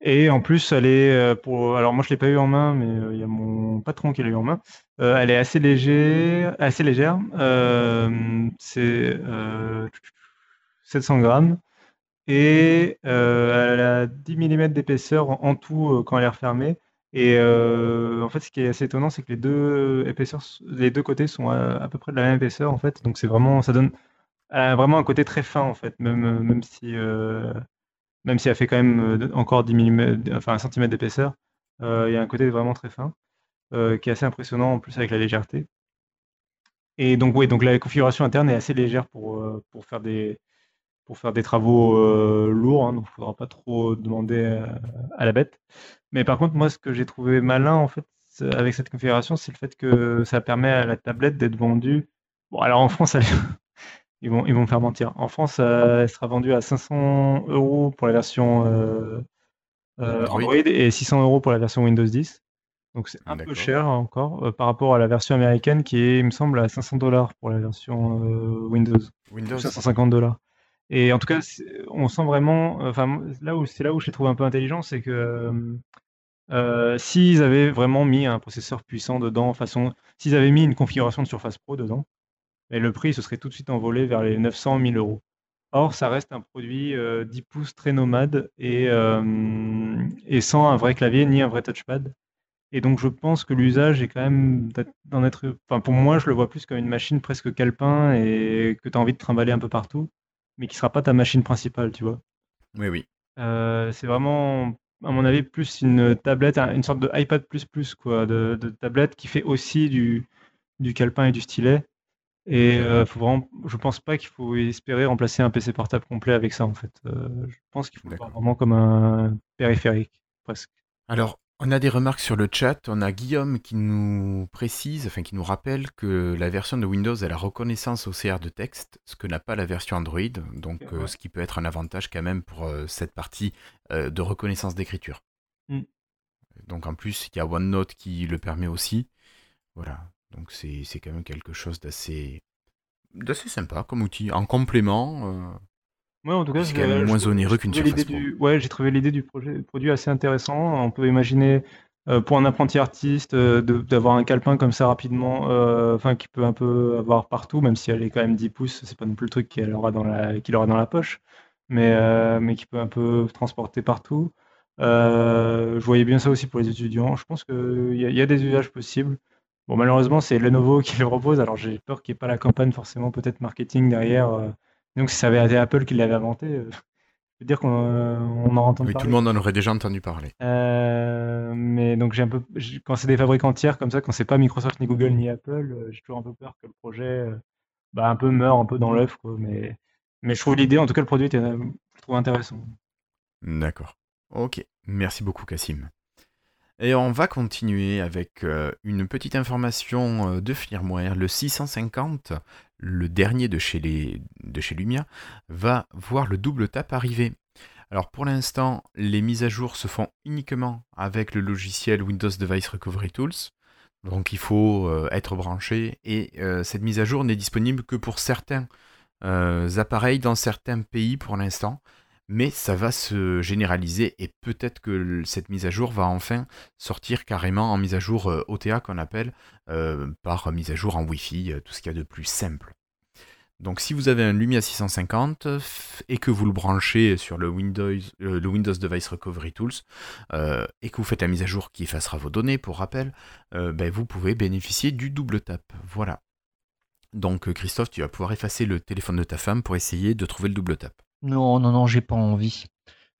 Et en plus, elle est euh, pour. Alors moi, je l'ai pas eu en main, mais il y a mon patron qui l'a eu en main. elle est assez léger, assez légère. c'est 700 grammes et elle a 10 mm d'épaisseur en, tout quand elle est refermée. Et euh, en fait, ce qui est assez étonnant, c'est que les deux épaisseurs, les deux côtés sont à, peu près de la même épaisseur, en fait. Donc c'est vraiment, ça donne vraiment un côté très fin, en fait, même, même si, euh, même si elle fait quand même euh, encore 10 mm, enfin un centimètre d'épaisseur, il y a un côté vraiment très fin, qui est assez impressionnant en plus avec la légèreté. Et donc oui, donc la configuration interne est assez légère pour, pour faire des pour faire des travaux lourds, hein, donc il ne faudra pas trop demander à la bête. Mais par contre, moi, ce que j'ai trouvé malin, en fait, avec cette configuration, c'est le fait que ça permet à la tablette d'être vendue. Bon, alors en France, ils, vont, ils vont me faire mentir. En France, elle sera vendue à 500 euros pour la version euh, euh, Android et 600 euros pour la version Windows 10. Donc c'est un peu cher encore euh, par rapport à la version américaine qui est, il me semble, à 500 dollars pour la version Windows. Windows. 550 dollars. Et en tout cas, on sent vraiment, enfin, là où c'est là où je les trouve un peu intelligents, c'est que euh, s'ils avaient vraiment mis un processeur puissant dedans, façon, s'ils avaient mis une configuration de Surface Pro dedans, le prix se serait tout de suite envolé vers les 900 1000 euros. Or, ça reste un produit 10 euh, pouces très nomade et, et sans un vrai clavier ni un vrai touchpad. Et donc, je pense que l'usage est quand même d'en être. Pour moi, je le vois plus comme une machine presque calepin et que tu as envie de trimballer un peu partout mais qui sera pas ta machine principale, tu vois. Oui, oui. Euh, c'est vraiment, à mon avis, plus une tablette, une sorte de iPad quoi, de, tablette qui fait aussi du, du calepin et du stylet. Et euh, faut vraiment, je pense pas qu'il faut espérer remplacer un PC portable complet avec ça, en fait. Euh, je pense qu'il faut voir vraiment comme un périphérique, presque. Alors, on a des remarques sur le chat. On a Guillaume qui nous précise, enfin qui nous rappelle que la version de Windows a la reconnaissance OCR de texte, ce que n'a pas la version Android. Donc, euh, ce qui peut être un avantage quand même pour euh, cette partie euh, de reconnaissance d'écriture. Mm. Donc, en plus, il y a OneNote qui le permet aussi. Voilà. Donc, c'est quand même quelque chose d'assez d'assez sympa comme outil. En complément, Ouais, en tout cas, c'est quand même moins onéreux qu'une surface Ouais, j'ai trouvé l'idée du projet, produit assez intéressant. On peut imaginer euh, pour un apprenti artiste euh, d'avoir un calepin comme ça rapidement, euh, enfin qui peut un peu avoir partout, même si elle est quand même 10 pouces, c'est pas non plus le truc qu'il aura dans la, qu'il aura dans la poche, mais, mais qui peut un peu transporter partout. je voyais bien ça aussi pour les étudiants. Je pense qu'il y, y, a des usages possibles. Bon, malheureusement, c'est Lenovo qui le propose, alors j'ai peur qu'il n'y ait pas la campagne forcément peut-être marketing derrière donc si ça avait été Apple qui l'avait inventé, euh, je veux dire qu'on euh, en entendu oui, parler. tout le monde en aurait déjà entendu parler. Euh, mais donc j'ai un peu, quand c'est des fabricants tiers comme ça, quand c'est pas Microsoft ni Google ni Apple, j'ai toujours un peu peur que le projet, bah, un peu meure un peu dans l'œuf. Mais, mais je trouve l'idée, en tout cas le produit, je trouve intéressant. D'accord. Ok, merci beaucoup Cassim. Et on va continuer avec euh, une petite information euh, de firmware. Le 650, le dernier de chez, les, de chez Lumia, va voir le double tap arriver. Alors pour l'instant, les mises à jour se font uniquement avec le logiciel Windows Device Recovery Tools. Donc il faut euh, être branché et cette mise à jour n'est disponible que pour certains appareils dans certains pays pour l'instant mais ça va se généraliser et peut-être que cette mise à jour va enfin sortir carrément en mise à jour euh, OTA qu'on appelle, euh, par mise à jour en Wi-Fi, euh, tout ce qu'il y a de plus simple. Donc si vous avez un Lumia 650 et que vous le branchez sur le Windows, Device Recovery Tools et que vous faites la mise à jour qui effacera vos données, pour rappel, ben, vous pouvez bénéficier du double tap. Voilà. Donc Christophe, tu vas pouvoir effacer le téléphone de ta femme pour essayer de trouver le double tap. Non, non, non, j'ai pas envie.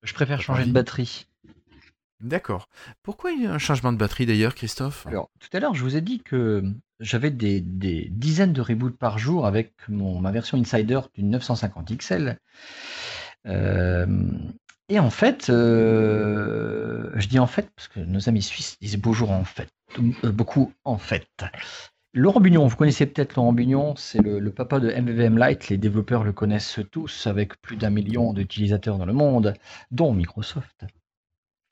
Je préfère changer de batterie. D'accord. Pourquoi il y a un changement de batterie d'ailleurs, Christophe? Alors, tout à l'heure, je vous ai dit que j'avais des, dizaines de reboots par jour avec mon, ma version Insider du 950 XL. Euh, et en fait, euh, je dis en fait, parce que nos amis suisses disent bonjour en fait, euh, beaucoup en fait. Laurent Bugnon, vous connaissez peut-être Laurent Bugnon, c'est le, papa de MVVM Lite. Les développeurs le connaissent tous, avec plus d'un million d'utilisateurs dans le monde, dont Microsoft.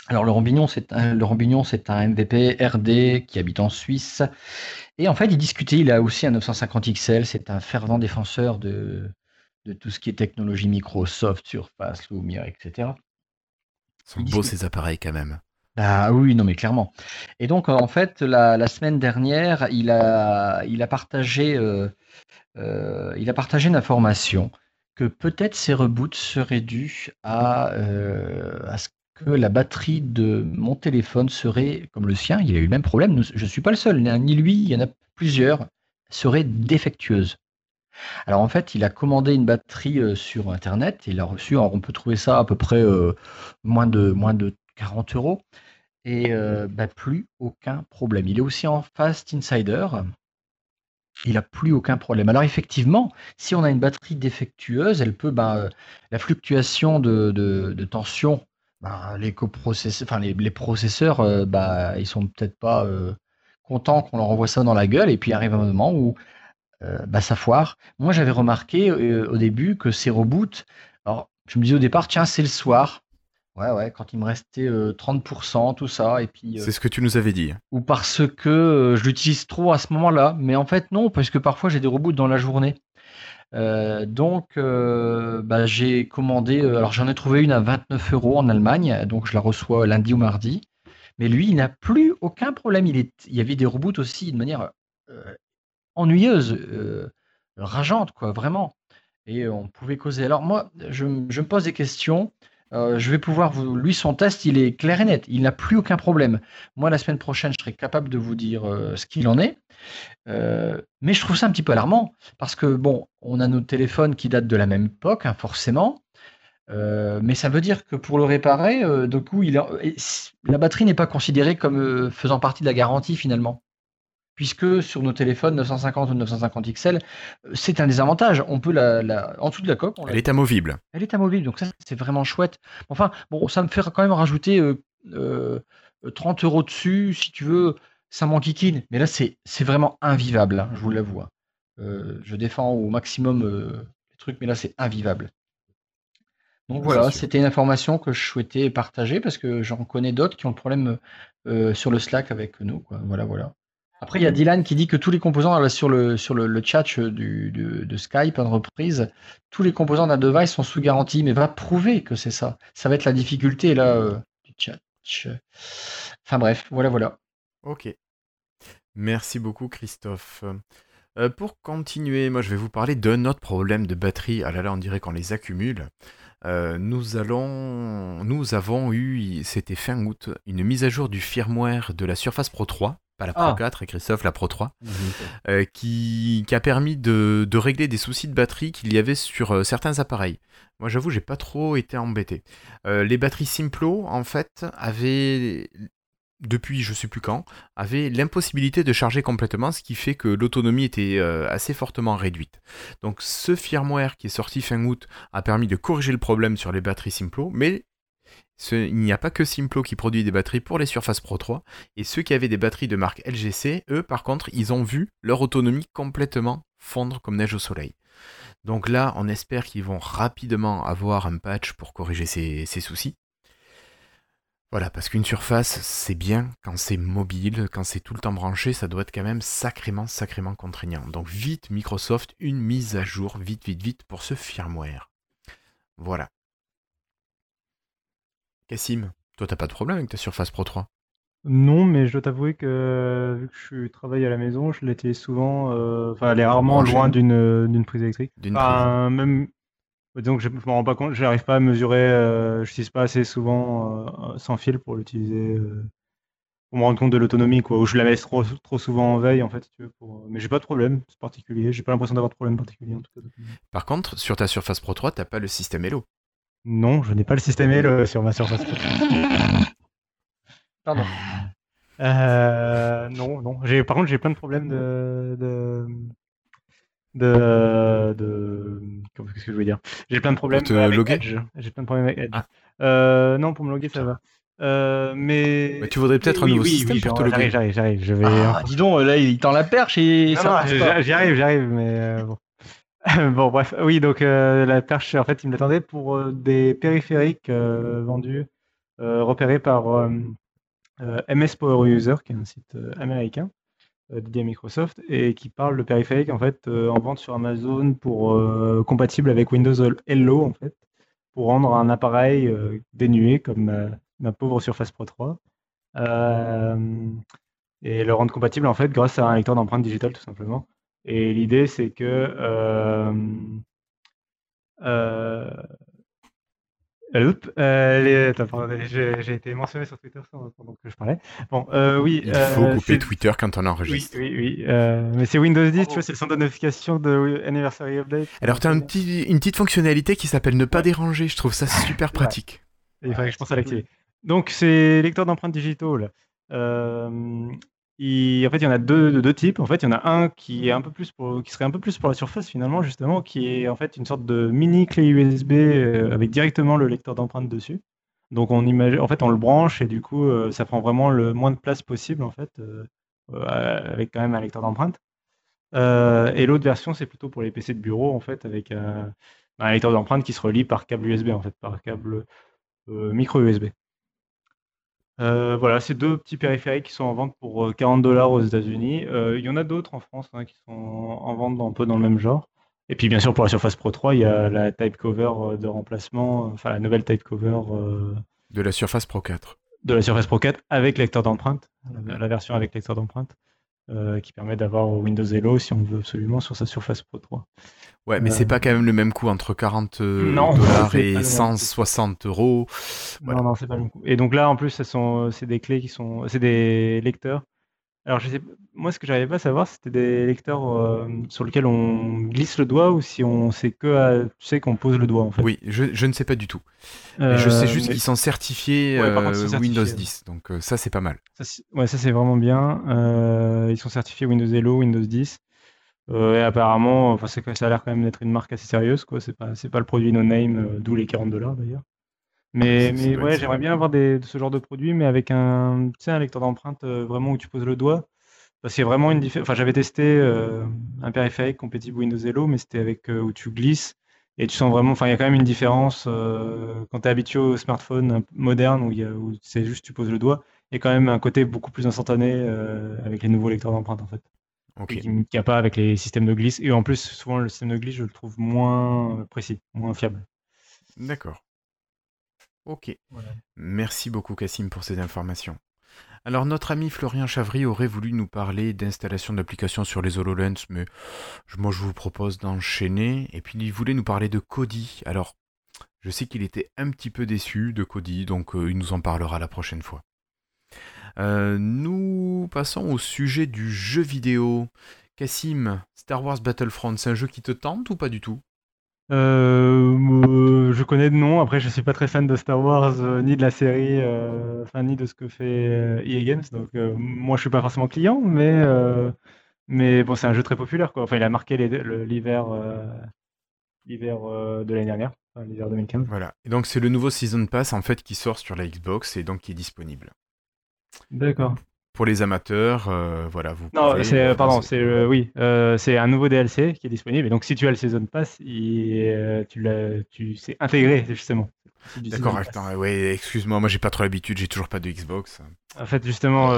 Alors Laurent Bignon, c'est un, Laurent c'est un MVP RD qui habite en Suisse. Et en fait, il discutait, il a aussi un 950 XL, c'est un fervent défenseur de, de tout ce qui est technologie Microsoft, Surface, Lumia, etc. Ils sont beaux ces appareils quand même. Ah oui, non, mais clairement. Et donc, en fait, la, semaine dernière, il a, partagé, euh, euh, il a partagé une information que peut-être ces reboots seraient dus à, euh, à ce que la batterie de mon téléphone serait, comme le sien, il a eu le même problème. je ne suis pas le seul, ni lui, il y en a plusieurs, serait défectueuse. Alors en fait, il a commandé une batterie sur Internet, il a reçu, on peut trouver ça à peu près moins de 40 euros et euh, bah, plus aucun problème. Il est aussi en Fast Insider. Il n'a plus aucun problème. Alors effectivement, si on a une batterie défectueuse, elle peut, bah, euh, la fluctuation de, tension, bah, les, processeurs, euh, bah, ils sont peut-être pas contents qu'on leur envoie ça dans la gueule, et puis arrive un moment où ça foire. Moi, j'avais remarqué au début que ces reboots, alors je me disais au départ, tiens, c'est le soir, Ouais, ouais, quand il me restait 30%, tout ça, et puis... C'est ce que tu nous avais dit. Ou parce que je l'utilise trop à ce moment-là, mais en fait non, parce que parfois j'ai des reboots dans la journée. donc, bah, j'ai commandé, alors j'en ai trouvé une à 29 euros en Allemagne, donc je la reçois lundi ou mardi. Mais lui, il n'a plus aucun problème. Il, est, il y avait des reboots aussi de manière ennuyeuse, rageante, quoi, vraiment. Et on pouvait causer. Alors moi, je, je me pose des questions. Euh, je vais pouvoir vous. Lui, son test, il est clair et net. Il n'a plus aucun problème. Moi, la semaine prochaine, je serai capable de vous dire euh, ce qu'il en est. Euh, mais je trouve ça un petit peu alarmant parce que, bon, on a nos téléphones qui datent de la même époque, hein, forcément. mais ça veut dire que pour le réparer, du coup, la batterie n'est pas considérée comme faisant partie de la garantie finalement puisque sur nos téléphones 950 ou 950 XL, euh, c'est un désavantage. On peut la, en dessous de la coque. Elle est amovible. Elle est amovible, donc ça c'est vraiment chouette. Enfin, bon, ça me fait quand même rajouter 30 euh, euh, euros dessus, si tu veux, ça m'enquiquine. Mais là, c'est vraiment invivable, hein, je vous l'avoue. Hein. je défends au maximum les trucs, mais là, c'est invivable. Donc voilà, c'était une information que je souhaitais partager parce que j'en connais d'autres qui ont le problème sur le Slack avec nous. Voilà, voilà. Après, il y a Dylan qui dit que tous les composants sur le, sur le, chat du, de, Skype en reprise, tous les composants d'un device sont sous garantie, mais va prouver que c'est ça. Ça va être la difficulté là euh, du chat. Enfin bref, voilà, voilà. Ok. Merci beaucoup, Christophe. Euh, pour continuer, moi je vais vous parler d'un autre problème de batterie. Ah là là, on dirait qu'on les accumule. Euh, nous allons, nous avons eu, c'était fin août, une mise à jour du firmware de la Surface Pro 3 pas la Pro 4 ah. et Christophe la Pro 3, mhm. euh, qui, a permis de, régler des soucis de batterie qu'il y avait sur euh, certains appareils. Moi j'avoue j'ai pas trop été embêté. Euh, les batteries Simplo en fait avaient depuis je sais plus quand, avaient l'impossibilité de charger complètement, ce qui fait que l'autonomie était assez fortement réduite. Donc ce firmware qui est sorti fin août a permis de corriger le problème sur les batteries Simplo, mais il n'y a pas que Simplo qui produit des batteries pour les Surface Pro 3, et ceux qui avaient des batteries de marque LGC, eux par contre, ils ont vu leur autonomie complètement fondre comme neige au soleil. Donc là, on espère qu'ils vont rapidement avoir un patch pour corriger ces, soucis. Voilà, parce qu'une surface, c'est bien quand c'est mobile, quand c'est tout le temps branché, ça doit être quand même sacrément, sacrément contraignant. Donc vite, Microsoft, une mise à jour, vite, vite, vite, pour ce firmware. Voilà. Cassim, toi t'as pas de problème avec ta Surface Pro 3 Non, mais je dois t'avouer que vu que je travaille à la maison, je l'utilise souvent, euh, enfin elle est rarement loin d'une d'une prise électrique. D'une enfin, même donc je, me rends pas compte, j'arrive pas à mesurer, euh, je n'utilise pas assez souvent euh, sans fil pour l'utiliser pour me rendre compte de l'autonomie quoi, ou je la laisse trop, trop souvent en veille en fait, tu veux, pour... mais j'ai pas de problème particulier, j'ai pas l'impression d'avoir de problème particulier en tout cas. Par contre, sur ta Surface Pro 3, t'as pas le système Hello. Non, je n'ai pas le système L sur ma Surface Pro. Pardon. Euh, non, non. par contre, j'ai plein de problèmes de, de, de, de... qu'est-ce que je veux dire? J'ai plein de problèmes avec Edge. J'ai plein de problèmes avec Edge. Ah. Euh, non, pour me loguer, ça va. Euh, mais... tu voudrais peut-être un nouveau système pour te loguer. J'arrive, j'arrive, je vais. Ah, dis donc, là, il tend la perche et non, ça. j'y arrive, j'y arrive, mais bon. bon, bref, oui, donc euh, la perche, en fait, il me l'attendait pour euh, des périphériques euh, vendus, repérés par MS Power User, qui est un site américain dédié à Microsoft, et qui parle de périphériques en fait en vente sur Amazon pour compatible avec Windows Hello, en fait, pour rendre un appareil dénué comme ma pauvre Surface Pro 3. et le rendre compatible en fait grâce à un lecteur d'empreintes digitales tout simplement. Et l'idée, c'est que euh, euh, euh j'ai été mentionné sur Twitter pendant que je parlais. Bon, euh, oui. Il faut euh, couper Twitter quand on enregistre. Oui, oui, oui. mais c'est Windows 10, tu vois, c'est le centre de notification de Anniversary Update. Alors, tu as un petit, une petite fonctionnalité qui s'appelle ne pas déranger. Je trouve ça super pratique. Il faudrait que je pense à l'activer. Donc, c'est lecteur d'empreintes digitales. Euh, en fait, il y en a deux, types. En fait, il y en a un qui est un peu plus qui serait un peu plus pour la surface finalement, justement, qui est en fait une sorte de mini clé USB euh, avec directement le lecteur d'empreintes dessus. Donc, on imagine, en fait, on le branche et du coup, euh, ça prend vraiment le moins de place possible en fait, euh, avec quand même un lecteur d'empreintes. et l'autre version, c'est plutôt pour les PC de bureau en fait, avec un lecteur d'empreintes qui se relie par câble USB en fait, par câble micro USB. Euh, voilà, ces deux petits périphériques qui sont en vente pour 40 euh, dollars aux États-Unis. Euh, il y en a d'autres en France hein, qui sont en vente un peu dans le même genre. Et puis bien sûr pour la Surface Pro 3, il y a la type cover de remplacement, enfin la nouvelle type cover de la Surface Pro 4. De la Surface Pro 4 avec lecteur d'empreinte, la, version avec lecteur d'empreinte. Euh, qui permet d'avoir Windows Hello si on veut absolument sur sa Surface Pro 3. Ouais, mais c'est euh, pas quand même le même coût entre 40 euh, dollars et 160 euros. Non, non, c'est pas le même coût. Et donc là, en plus, c'est des clés qui sont, c'est des lecteurs alors, je sais, moi, ce que j'arrivais pas à savoir, c'était des lecteurs euh, sur lesquels on glisse le doigt ou si on sait que, tu sais, qu'on pose le doigt, en fait. Oui, je, ne sais pas du tout. je sais juste euh, qu'ils sont certifiés, euh, Windows 10, donc ça, c'est pas mal. Ça, ouais, ça, c'est vraiment bien. ils sont certifiés Windows Hello, Windows 10. et apparemment, enfin, ça a l'air quand même d'être une marque assez sérieuse, quoi. C'est pas, c'est pas le produit no-name, d'où les 40 dollars, d'ailleurs. Mais, mais ouais, j'aimerais bien avoir des, ce genre de produit, mais avec un, tu sais, un lecteur d'empreinte euh, vraiment où tu poses le doigt. Parce qu'il y a vraiment une différence. Enfin, j'avais testé euh, un périphérique compatible Windows Hello, mais c'était avec euh, où tu glisses et tu sens vraiment. Enfin, il y a quand même une différence quand tu es habitué au smartphone moderne où, où c'est juste tu poses le doigt. Il y a quand même un côté beaucoup plus instantané avec les nouveaux lecteurs d'empreinte en fait. Qui n'y a pas avec les systèmes de glisse. Et en plus, souvent, le système de glisse, je le trouve moins précis, moins fiable. D'accord. Ok. Merci beaucoup Cassim pour ces informations. Alors notre ami Florian Chavry aurait voulu nous parler d'installation d'applications sur les HoloLens, mais moi je vous propose d'enchaîner. Et puis il voulait nous parler de Kodi. Alors je sais qu'il était un petit peu déçu de Kodi, donc euh, il nous en parlera la prochaine fois. Euh, nous passons au sujet du jeu vidéo. Cassim, Star Wars Battlefront, c'est un jeu qui te tente ou pas du tout? Euh, je connais de nom. Après, je suis pas très fan de Star Wars, euh, ni de la série, euh, enfin, ni de ce que fait EA Games. Donc, moi, je suis pas forcément client, mais, mais bon, c'est un jeu très populaire, quoi. Enfin, il a marqué l'hiver, l'hiver de l'année dernière. enfin, l'hiver 2015. Voilà. Et donc c'est le nouveau Season Pass en fait qui sort sur la Xbox et donc qui est disponible. D'accord. Pour les amateurs, euh, voilà, vous Non, pouvez, c'est euh, pardon, c'est euh, oui, c'est un nouveau DLC qui est disponible. Et donc si tu as le Season Pass, il, tu l'as, tu c'est intégré justement. D'accord, attends, ouais, excuse-moi, moi j'ai pas trop l'habitude, j'ai toujours pas de Xbox. En fait, justement,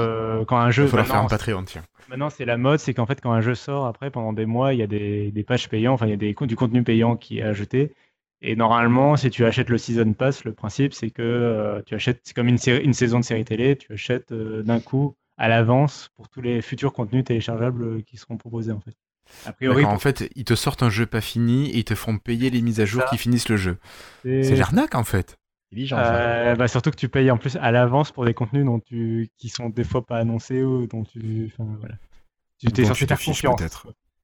quand un jeu, Il faudra faire un Patreon, tiens. maintenant c'est la mode, c'est qu'en fait quand un jeu sort après pendant des mois, il y a des, des pages payantes, enfin il y a des, du contenu payant qui est ajouté. Et normalement, si tu achètes le Season Pass, le principe c'est que tu achètes, c'est comme une, série- une saison de série télé, tu achètes d'un coup à l'avance pour tous les futurs contenus téléchargeables euh, qui seront proposés en fait. A priori, en fait, ils te sortent un jeu pas fini et ils te font payer les mises à jour ça. qui finissent le jeu. c'est- l'arnaque en fait. Euh, bah, surtout que tu payes en plus à l'avance pour des contenus dont tu, qui sont des fois pas annoncés ou dont tu, enfin, voilà. Tu t'es censé faire confiance.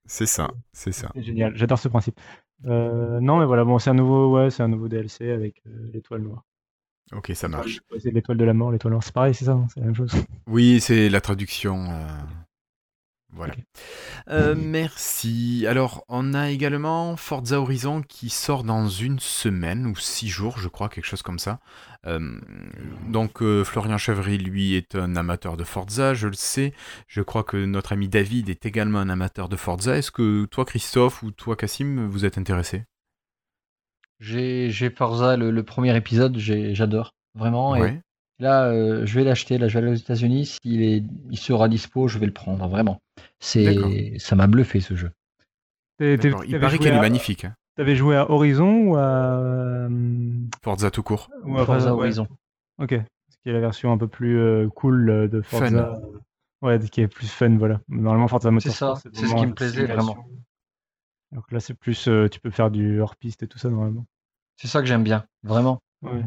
C'est ça, c'est ça. Génial, j'adore ce principe. Euh, non, mais voilà, bon, c'est un nouveau, ouais, c'est un nouveau DLC avec euh, l'étoile noire. Ok, ça marche. C'est l'étoile de la mort, l'étoile c'est pareil, c'est ça, hein, c'est la même chose. Oui, c'est la traduction. euh, Voilà. Euh, merci. Alors, on a également Forza Horizon qui sort dans une semaine ou six jours, je crois, quelque chose comme ça. Euh, donc, euh, Florian Chevry, lui, est un amateur de Forza, je le sais. Je crois que notre ami David est également un amateur de Forza. Est-ce que toi, Christophe, ou toi, Cassim, vous êtes intéressés J'ai Forza, le, le premier épisode, j'adore. Vraiment. Et là, euh, je vais l'acheter. Là, je vais aller aux États-Unis. S'il est, il sera dispo, je vais le prendre. Vraiment. C'est, ça m'a bluffé ce jeu. T'es- D'accord. Il paraît qu'elle est à- magnifique. hein. T'avais joué à Horizon ou à. euh, Forza tout court. ou à Forza. Horizon. Ok, ce qui est la version un peu plus euh, cool de Forza. Fun. Ouais, qui est plus fun, voilà. Normalement, Forza Motorsport, ça, c'est ce vraiment qui me plaisait, Donc là, c'est plus, euh, tu peux faire du hors-piste et tout ça, normalement. C'est ça que j'aime bien. Vraiment. Ouais.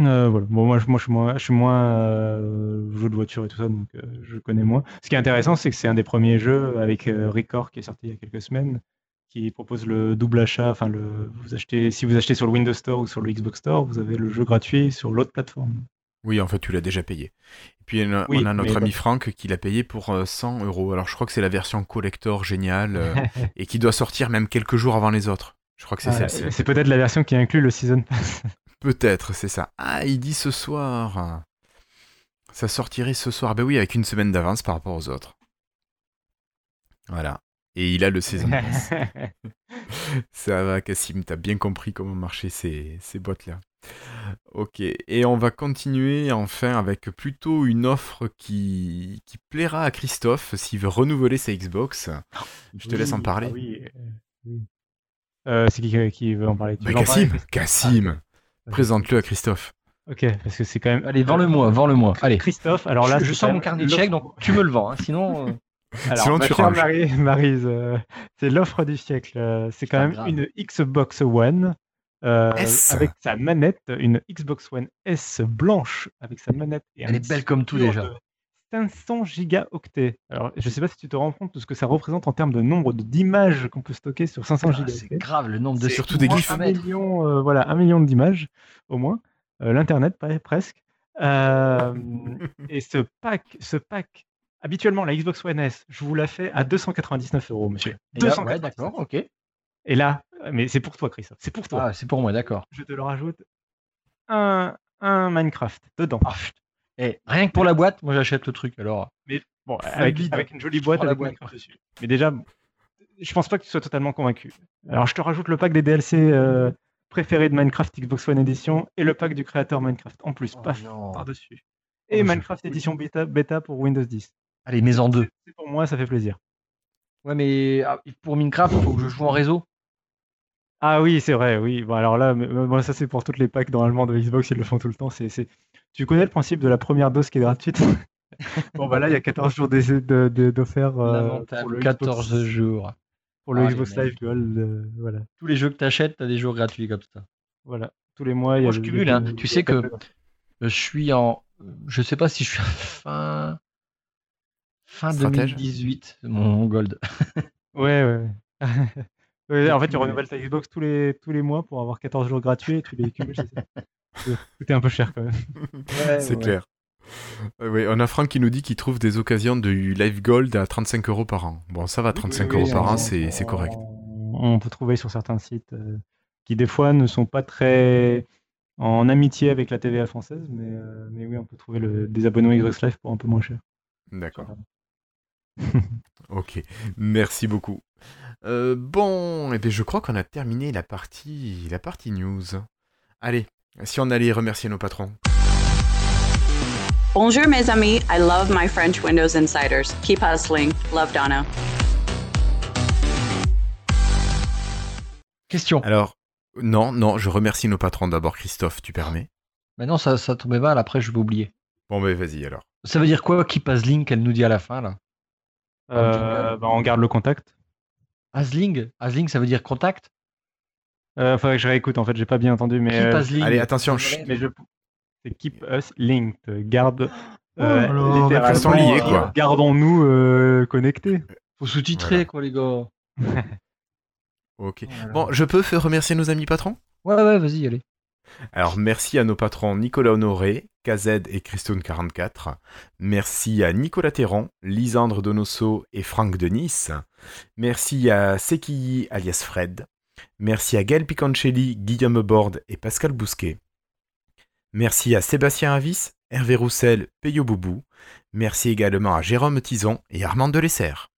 Euh, voilà. Bon, moi, je, moi, je suis moins, je suis moins euh, jeu de voiture et tout ça, donc je connais moins. Ce qui est intéressant, c'est que c'est un des premiers jeux avec Record qui est sorti il y a quelques semaines, qui propose le double achat. Enfin, le, vous achetez, si vous achetez sur le Windows Store ou sur le Xbox Store, vous avez le jeu gratuit sur l'autre plateforme. Oui, en fait, tu l'as déjà payé. Et puis, on a, Oui, on a notre ami bon. Franck qui l'a payé pour euh, 100 euros. Alors, je crois que c'est la version collector géniale euh, et qui doit sortir même quelques jours avant les autres. Je crois que c'est Ah, celle-ci. c'est peut-être la version qui inclut le Season Pass. Peut-être, c'est ça. Ah, il dit ce soir. Ça sortirait ce soir. Ben oui, avec une semaine d'avance par rapport aux autres. Voilà. Et il a le Season Pass. Ça va, Cassim, t'as bien compris comment marcher ces, ces boîtes-là. Ok, et on va continuer enfin avec plutôt une offre qui, qui plaira à Christophe s'il veut renouveler sa Xbox. Je te laisse en parler. ah oui, euh, oui. Euh, c'est qui qui veut en parler? Tu Bah, parler, Cassim, Cassim, Ah, présente-le à Christophe. Ok, parce que c'est quand même. Allez, vends-le-moi, vends-le-moi. Allez. Christophe, alors là, je, je quand mon carnet de chèques, donc tu me le vends. hein, Sinon, euh, Alors, Sinon, ma tu chère. Marie- Maryse, euh, c'est l'offre du siècle. euh, C'est quand même grave. une Xbox One euh, S. avec sa manette, une Xbox One S blanche avec sa manette. Et Elle un est belle comme tout déjà. dur de 500 gigaoctets. Alors, je sais pas si tu te rends compte de ce que ça représente en termes de nombre d'images qu'on peut stocker sur 500 Ah, gigaoctets. c'est grave le nombre de surtout des glyphes. un million, euh, voilà, un million d'images au moins. Euh, L'internet, presque. Euh, et ce pack, ce pack, habituellement la Xbox One S, je vous la fais à 299 euros, monsieur. Et là, 299. ouais, d'accord, ok. Et là, mais c'est pour toi, Christophe, c'est pour toi. Ah, c'est pour moi, d'accord. Je te le rajoute un, un Minecraft dedans. Ah, putain. Eh, rien que pour la boîte, moi j'achète le truc. Alors, Bon, avec, une jolie boîte avec boîte. Minecraft dessus. Mais déjà, je pense pas que tu sois totalement convaincu. Alors, je te rajoute le pack des DLC euh, préférés de Minecraft Xbox One Edition et le pack du créateur Minecraft en plus, Oh, paf, par-dessus. Oh, Et Minecraft Edition bêta, bêta pour Windows 10. Allez, mets en deux. C'est pour moi, ça fait plaisir. Ouais, mais ah, pour Minecraft, il faut que je joue en réseau. Ah oui, c'est vrai, oui. Bon, alors là, moi, ça c'est pour toutes les packs normalement de Xbox, ils le font tout le temps. C'est, c'est- Tu connais le principe de la première dose qui est gratuite? Bon, bah là, il y a 14 jours d'essai- de, de, d'offert euh, Lamentable, pour le 14 Xbox, jours. pour le Ah, Xbox. Live Gold. euh, voilà. Tous les jeux que tu achètes, tu as des jours gratuits comme ça. voilà. Tous les mois, il y a Moi, je le- cumule, le- hein. Tu sais que- Je suis en. Je sais pas si je suis à fin. Fin Stratège. 2018, mon gold. Ouais, ouais. ouais. Ouais, en fait, tu renouvelles ta Xbox tous les, tous les mois pour avoir 14 jours gratuits et tu les cumules. c'est ça. C'est- C'était un peu cher quand même. c'est clair. Euh, oui, on a Franck qui nous dit qu'il trouve des occasions de Live Gold à 35 euros par an. Bon, ça va, 35 Oui, euros oui, par an, c'est c'est correct. On, on peut trouver sur certains sites. euh, qui des fois ne sont pas très en amitié avec la TVA française, mais, euh, mais oui, on peut trouver le, des abonnements Xbox Live pour un peu moins cher. D'accord. ok, merci beaucoup. Euh, bon, et eh je crois qu'on a terminé la partie, la partie news. Allez, si on allait remercier nos patrons. Bonjour mes amis, I love my French Windows Insiders. Keep hustling. Love Donna. Question. Alors, non, non, je remercie nos patrons d'abord, Christophe, tu permets? Mais non, ça, ça tombait mal, après je vais oublier. Bon, ben vas-y alors. Ça veut dire quoi, Keep Asling, qu'elle nous dit à la fin, là? Bah, On garde le contact. Asling Asling, ça veut dire contact? Euh, Faudrait que je réécoute, en fait, j'ai pas bien entendu. Mais, Keep euh, Asling. Allez, attention. mais je, c'est keep us linked. Garde. Oh là là, littéralement, liés, quoi. euh, Gardons-nous euh, connectés. Faut sous-titrer, Voilà. quoi, les gars. Ok. Oh. Bon, je peux faire remercier nos amis patrons? Ouais, ouais, vas-y, allez. Alors, merci à nos patrons Nicolas Honoré, KZ et Christone44. Merci à Nicolas Terran, Lisandre Donoso et Franck de Nice. Merci à Sekii alias Fred. Merci à Gaël Piconcelli, Guillaume Borde et Pascal Bousquet. Merci à Sébastien Avis, Hervé Roussel, Peyo Boubou. Merci également à Jérôme Tison et Armand Delessert.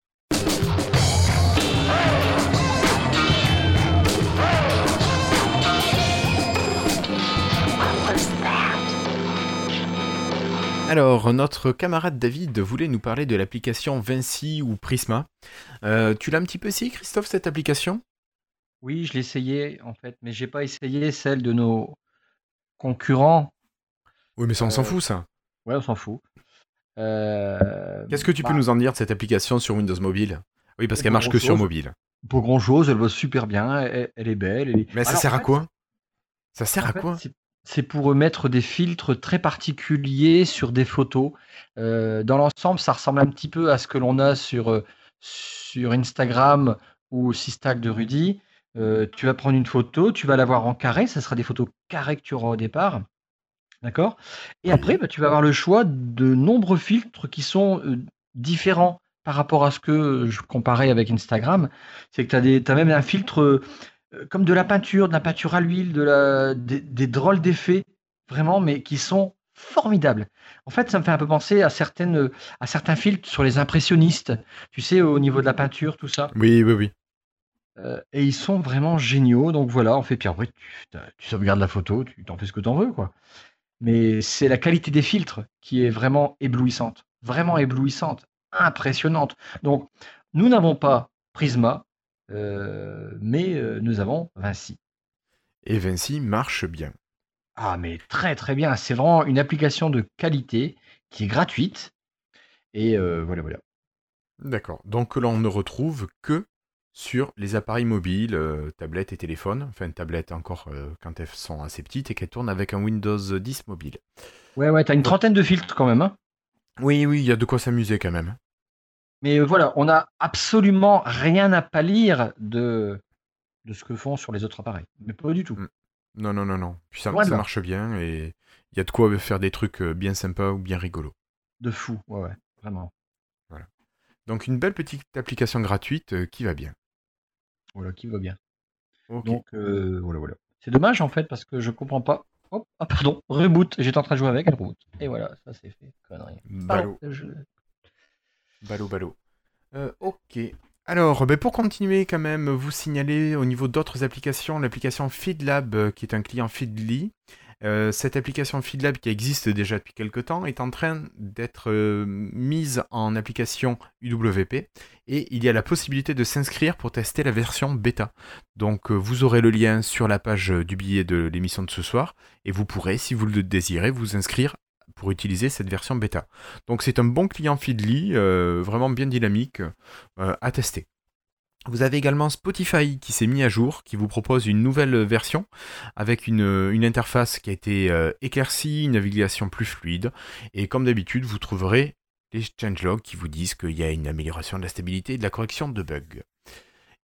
Alors, notre camarade David voulait nous parler de l'application Vinci ou Prisma. Euh, tu l'as un petit peu essayé, Christophe, cette application? Oui, je l'ai essayé, en fait, mais j'ai pas essayé celle de nos concurrents. Oui, mais ça, on s'en Euh, fout, ça. Ouais, on s'en fout. Euh, Qu'est-ce que tu peux bah, nous en dire de cette application sur Windows Mobile? Oui, parce Pas qu'elle marche que sur mobile. Pour grand chose, elle va super bien, elle, elle est belle. elle est- Mais ça Alors, sert en à quoi? Ça sert à fait, quoi? C'est- pour mettre des filtres très particuliers sur des photos. Euh, dans l'ensemble, ça ressemble un petit peu à ce que l'on a sur, euh, sur Instagram ou Stack de Rudy. Euh, tu vas prendre une photo, tu vas l'avoir en carré, ça sera des photos carrées que tu auras au départ. D'accord? Et après, bah, tu vas avoir le choix de nombreux filtres qui sont euh, différents par rapport à ce que je comparais avec Instagram. C'est que tu as, même un filtre comme de la peinture, de la peinture à l'huile, de la, des, des drôles d'effets, vraiment, mais qui sont formidables. En fait, ça me fait un peu penser à, certaines, à certains filtres sur les impressionnistes, tu sais, au niveau de la peinture, tout ça. Oui, oui, oui. Euh, et ils sont vraiment géniaux. Donc voilà, on fait. Puis après, tu, tu sauvegardes la photo, tu t'en fais ce que tu en veux, quoi. Mais c'est la qualité des filtres qui est vraiment éblouissante. Vraiment éblouissante. Impressionnante. Donc, nous n'avons pas Prisma, euh, mais euh, nous avons Vinci. Et Vinci marche bien. Ah, mais très très bien. C'est vraiment une application de qualité qui est gratuite. Et euh, voilà, voilà. D'accord. Donc que l'on ne retrouve que sur les appareils mobiles, euh, tablettes et téléphones. Enfin, tablettes encore euh, quand elles sont assez petites et qu'elles tournent avec un Windows 10 mobile. Ouais, ouais, t'as une trentaine de filtres quand même. Hein. Oui, oui, il y a de quoi s'amuser quand même. Mais voilà, on n'a absolument rien à pâlir de, de ce que font sur les autres appareils. Mais pas du tout. Mm. Non, non, non, non. Puis ça, marche bien et il y a de quoi faire des trucs euh, bien sympas ou bien rigolos. De fou, ouais, ouais, vraiment. Donc une belle petite application gratuite euh, qui va bien. Voilà, qui va bien. Donc, euh, voilà, voilà. C'est dommage en fait parce que je comprends pas. Hop, ah, pardon, reboot. J'étais en train de jouer avec, elle reboot. Et voilà, ça c'est fait. Connerie. Ballot, Pardon, je- ballot, ballot. Euh, ok. Alors, ben, pour continuer quand même, vous signaler au niveau d'autres applications, l'application FeedLab, euh, qui est un client Feedly. Euh, cette application FeedLab qui existe déjà depuis quelques temps est en train d'être mise en application UWP et il y a la possibilité de s'inscrire pour tester la version bêta. Donc vous aurez le lien sur la page du billet de l'émission de ce soir et vous pourrez, si vous le désirez, vous inscrire pour utiliser cette version bêta. Donc c'est un bon client Feedly, euh, vraiment bien dynamique euh, à tester. Vous avez également Spotify qui s'est mis à jour, qui vous propose une nouvelle version avec une, interface qui a été euh, éclaircie, une navigation plus fluide. Et comme d'habitude, vous trouverez les changelogs qui vous disent qu'il y a une amélioration de la stabilité et de la correction de bugs.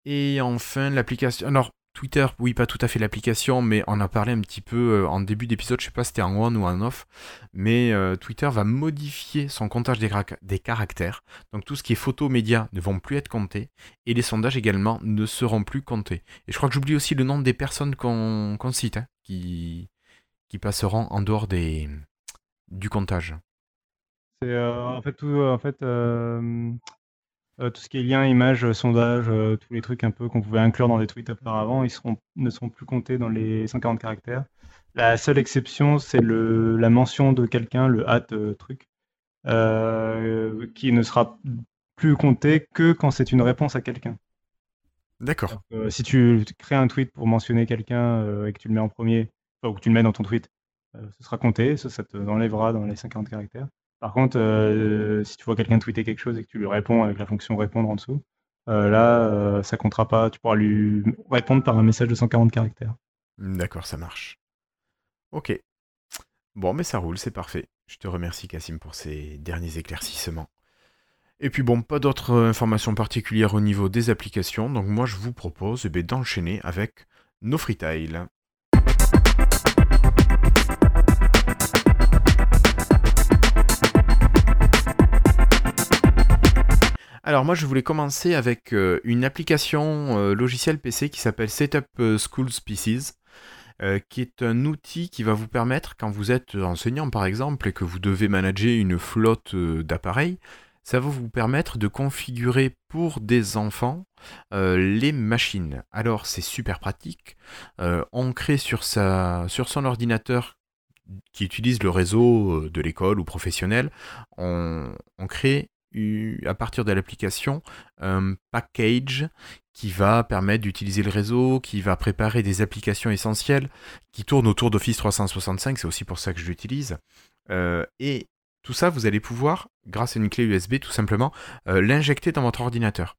Et enfin, l'application. Alors, Twitter, oui, pas tout à fait l'application, mais on a parlé un petit peu euh, en début d'épisode, je sais pas si c'était en on ou en off, mais euh, Twitter va modifier son comptage des, caractères. Donc tout ce qui est photos, médias ne vont plus être comptés, et les sondages également ne seront plus comptés. Et je crois que j'oublie aussi le nombre des personnes qu'on cite, hein, qui, passeront en dehors du comptage. C'est en fait euh, tout ce qui est lien, image, sondage, euh, tous les trucs un peu qu'on pouvait inclure dans des tweets auparavant, ils seront, ne seront plus comptés dans les 140 caractères. La seule exception, c'est la mention de quelqu'un, le hâte euh, truc, qui ne sera plus compté que quand c'est une réponse à quelqu'un. D'accord. si tu crées un tweet pour mentionner quelqu'un et que tu le mets en premier, ou que tu le mets dans ton tweet, ce sera compté, ça, ça te enlèvera dans les 50 caractères. Par contre, euh, si tu vois quelqu'un tweeter quelque chose et que tu lui réponds avec la fonction répondre en dessous, euh, là, euh, ça comptera pas. Tu pourras lui répondre par un message de 140 caractères. D'accord, ça marche. Ok. Bon, mais ça roule, c'est parfait. Je te remercie, Cassim, pour ces derniers éclaircissements. Et puis bon, pas d'autres informations particulières au niveau des applications, donc moi je vous propose eh ben, d'enchaîner avec nos freetiles. Alors moi je voulais commencer avec euh, une application euh, logicielle PC qui s'appelle Setup euh, Schools PCs, qui est un outil qui va vous permettre, quand vous êtes enseignant par exemple et que vous devez manager une flotte d'appareils, ça va vous permettre de configurer pour des enfants les machines. Alors c'est super pratique. on crée sur, son ordinateur qui utilise le réseau de l'école ou professionnel, on, on crée à partir de l'application un package qui va permettre d'utiliser le réseau, qui va préparer des applications essentielles qui tournent autour d'Office 365, c'est aussi pour ça que je l'utilise. Euh, et tout ça, vous allez pouvoir, grâce à une clé USB tout simplement, euh, l'injecter dans votre ordinateur.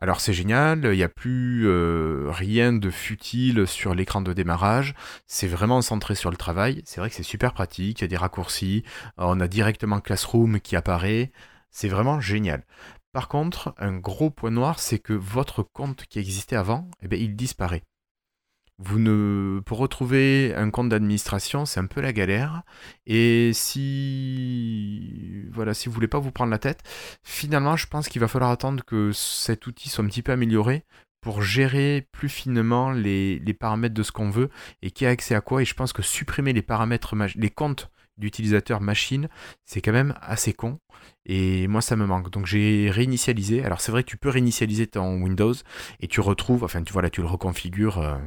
Alors c'est génial, il n'y a plus euh, rien de futile sur l'écran de démarrage, c'est vraiment centré sur le travail, c'est vrai que c'est super pratique, il y a des raccourcis, on a directement Classroom qui apparaît, c'est vraiment génial. Par contre, un gros point noir, c'est que votre compte qui existait avant, eh bien, il disparaît. Vous ne, pour retrouver un compte d'administration, c'est un peu la galère. Et si, voilà, si vous voulez pas vous prendre la tête, finalement, je pense qu'il va falloir attendre que cet outil soit un petit peu amélioré pour gérer plus finement les, paramètres de ce qu'on veut et qui a accès à quoi. Et je pense que supprimer les paramètres, les comptes d'utilisateur machine, c'est quand même assez con. Et moi, ça me manque. Donc j'ai réinitialisé. Alors c'est vrai que tu peux réinitialiser ton Windows et tu retrouves, enfin tu vois là, tu le reconfigures euh,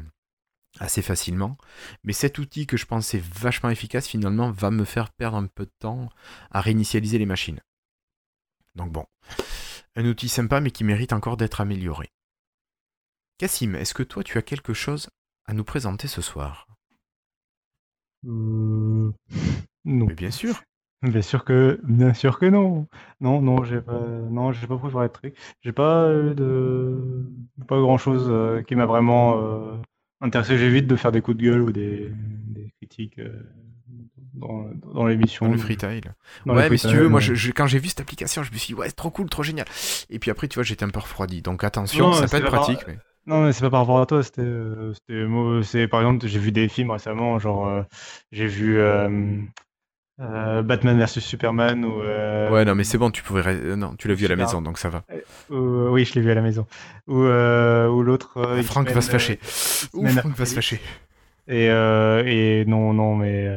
assez facilement. Mais cet outil que je pensais vachement efficace, finalement, va me faire perdre un peu de temps à réinitialiser les machines. Donc bon, un outil sympa mais qui mérite encore d'être amélioré. Cassim, est-ce que toi tu as quelque chose à nous présenter ce soir? Euh, Non. Mais bien sûr. Bien sûr que, bien sûr que non. Non, non, j'ai pas, non, j'ai pas préparé de truc. J'ai pas de, pas grand chose euh, qui m'a vraiment euh, intéressé. J'évite de faire des coups de gueule ou des, des critiques euh, dans, dans l'émission. Dans le freetile. Ouais, mais si tu veux, moi, je, quand j'ai vu cette application, je me suis dit, ouais, c'est trop cool, trop génial. Et puis après, tu vois, j'étais un peu refroidi. Donc attention, ça peut être pratique. Mais... Non, mais c'est pas par rapport à toi, c'était, c'est par exemple, j'ai vu des films récemment, genre, j'ai vu euh, Batman versus Superman ou euh, Ouais, non, mais c'est bon, tu pouvais. Euh, non, tu l'as vu à la maison, donc ça va. oui, je l'ai vu à la maison. Ou, ou l'autre. Ah, Franck va se fâcher. Franck va se fâcher. Et, et non, non, mais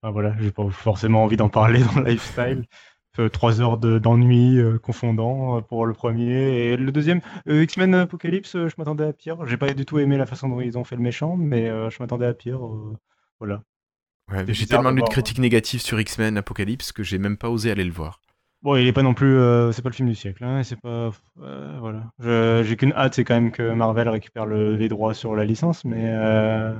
enfin voilà, j'ai pas forcément envie d'en parler dans le lifestyle. Trois heures d'ennui confondant pour le premier et le deuxième X-Men Apocalypse je m'attendais à pire j'ai pas du tout aimé la façon dont ils ont fait le méchant mais je m'attendais à pire voilà j'ai tellement lu de critiques négatives sur X-Men Apocalypse que j'ai même pas osé aller le voir. Bon, il est pas non plus, euh, c'est pas le film du siècle, hein, c'est pas, euh, voilà. J'ai qu'une hâte, c'est quand même que Marvel récupère les droits sur la licence, mais euh,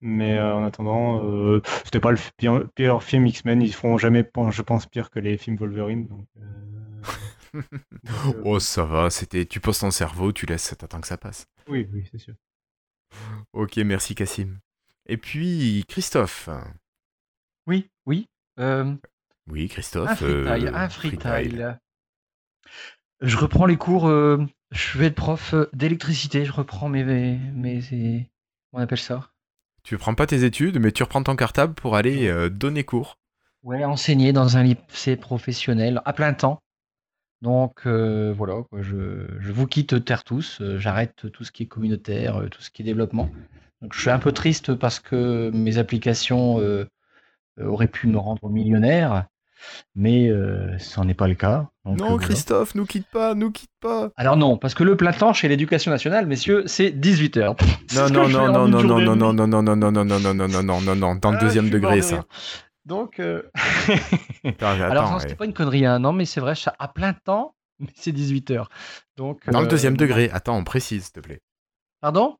mais en attendant, c'était pas le pire, film X-Men. Ils feront jamais, je pense, pire que les films Wolverine. oh, ça va. C'était, tu poses ton cerveau, tu laisses, t'attends que ça passe. Oui, oui, c'est sûr. Ok, merci Cassim. Et puis Christophe. Oui, oui. Euh, oui, Christophe. Un freetile. Euh, un freetile. Je reprends les cours euh, Je vais être prof d'électricité. Je reprends mes, mes, mes- on appelle ça? Tu prends pas tes études, mais tu reprends ton cartable pour aller euh, donner cours. Ouais, enseigner dans un lycée professionnel à plein temps. Donc voilà, quoi, je, je vous quitte terre tous. J'arrête tout ce qui est communautaire, tout ce qui est développement. Donc je suis un peu triste parce que mes applications euh, euh, auraient pu me rendre millionnaire, mais euh, ce n'en est pas le cas. Donc, euh, non, voilà. Christophe, nous quitte pas, nous quitte pas. Alors non, parce que le plein temps chez l'éducation nationale, messieurs, c'est 18 heures. C'est Non, ce que non, non, non, non, non, non, non, non, non, non, non, non, non, non, non, non, non, non, dans le Ah, deuxième degré, ça. Donc, euh, alors non, c'était pas une connerie, hein. non, mais c'est vrai, à plein temps, mais c'est 18 heures. Donc, Dans le euh, deuxième degré, attends, on précise, s'il te plaît. Pardon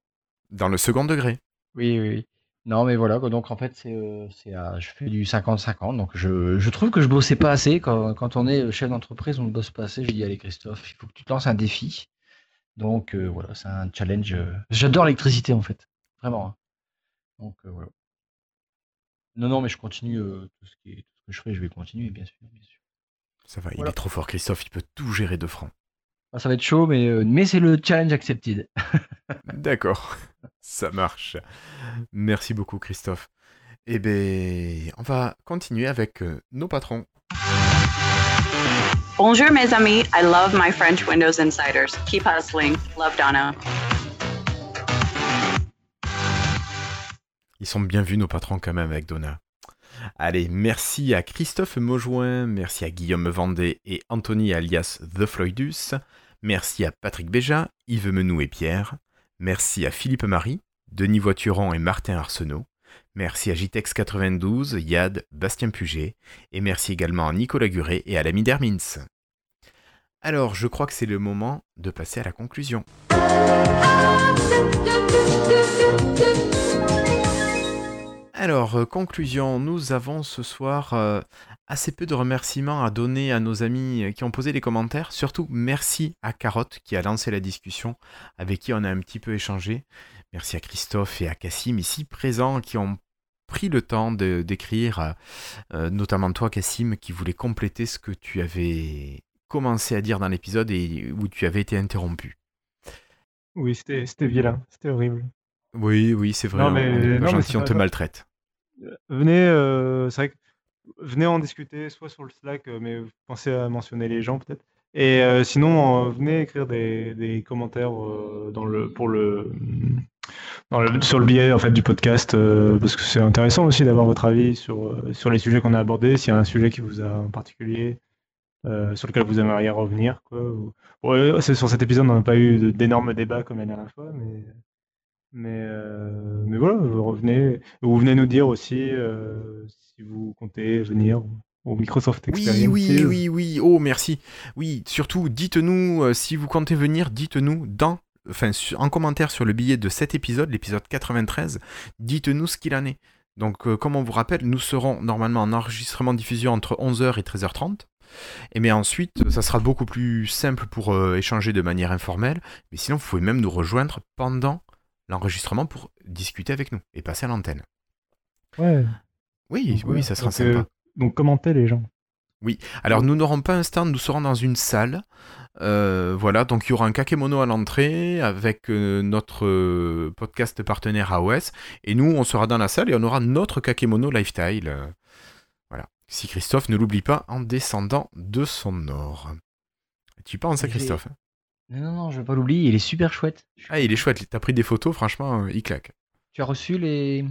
Dans le second degré. Oui, oui, oui. Non, mais voilà, donc en fait, c'est, euh, je fais du 50-50, donc je, je trouve que je bossais pas assez. Quand, quand on est chef d'entreprise, on ne bosse pas assez. Je dis, allez, Christophe, il faut que tu te lances un défi. Donc euh, voilà, c'est un challenge. euh, J'adore l'électricité, en fait. Vraiment. hein. Donc voilà. Non, non, mais je continue tout, ce qui est- tout ce que je fais, je vais continuer, bien sûr. Bien sûr. Ça va, il est trop fort, Christophe, il peut tout gérer de franc. Ah, ça va être chaud, mais, euh, mais c'est le challenge accepted. D'accord, ça marche. Merci beaucoup, Christophe. Eh bien, on va continuer avec euh, nos patrons. Bonjour, mes amis. I love my French Windows Insiders. Keep hustling. Love Donna. Ils sont bien vus, nos patrons, quand même, avec Donna. Allez, merci à Christophe Maujoin, merci à Guillaume Vendée et Anthony alias The Floydus, merci à Patrick Béja, Yves Menou et Pierre, merci à Philippe Marie, Denis Voituron et Martin Arsenault, merci à JTEX92, Yad, Bastien Puget, et merci également à Nicolas Guret et à l'ami Dermins. Alors, je crois que c'est le moment de passer à la conclusion. Alors, euh, conclusion, nous avons ce soir euh, assez peu de remerciements à donner à nos amis euh, qui ont posé des commentaires. Surtout, merci à Carotte qui a lancé la discussion, avec qui on a un petit peu échangé. Merci à Christophe et à Cassim ici présents qui ont pris le temps d'écrire, notamment toi Cassim qui voulait compléter ce que tu avais commencé à dire dans l'épisode et où tu avais été interrompu. Oui, c'était c'était vilain, c'était horrible. Oui, oui, c'est vrai, Non, on- mais- on non, gentil, te maltraite. Venez, euh, c'est vrai que venez en discuter, soit sur le Slack, euh, mais pensez à mentionner les gens peut-être. Et euh, sinon, euh, venez écrire des, des commentaires euh, dans le, pour le, dans le, sur le billet en fait, du podcast, euh, parce que c'est intéressant aussi d'avoir votre avis sur, euh, sur les sujets qu'on a abordés, s'il y a un sujet qui vous a en particulier, euh, sur lequel vous aimeriez revenir. Quoi. Ouais, c'est- sur cet épisode, on n'a pas eu d'énormes débats comme la dernière fois, mais, mais, euh, mais voilà, vous revenez. Vous venez nous dire aussi euh, si vous comptez venir au Microsoft Oui, Experience. oui, oui, oui. Oh, merci. Oui, surtout, dites-nous, euh, si vous comptez venir, dites-nous dans, enfin, su- en commentaire sur le billet de cet épisode, l'épisode 93, dites-nous ce qu'il en est. Donc, euh, comme on vous rappelle, nous serons normalement en enregistrement diffusion entre 11h et 13h30. Et mais ensuite, ça sera beaucoup plus simple pour euh, échanger de manière informelle. Mais sinon, vous pouvez même nous rejoindre pendant l'enregistrement pour discuter avec nous et passer à l'antenne. Ouais. Oui, Donc, oui, ça sera Donc, sympa. euh, donc commentez les gens. Alors nous n'aurons pas un stand, nous serons dans une salle. Euh, voilà, donc il y aura un kakemono à l'entrée avec euh, notre euh, podcast partenaire AOS. Et nous, on sera dans la salle et on aura notre kakemono lifestyle. Voilà. Si Christophe ne l'oublie pas en descendant de son or. Tu y penses à Christophe hein? Non, non, non, je vais pas l'oublier, il est super chouette. Ah, il est chouette, t'as pris des photos, franchement, euh, il claque. Tu as reçu les.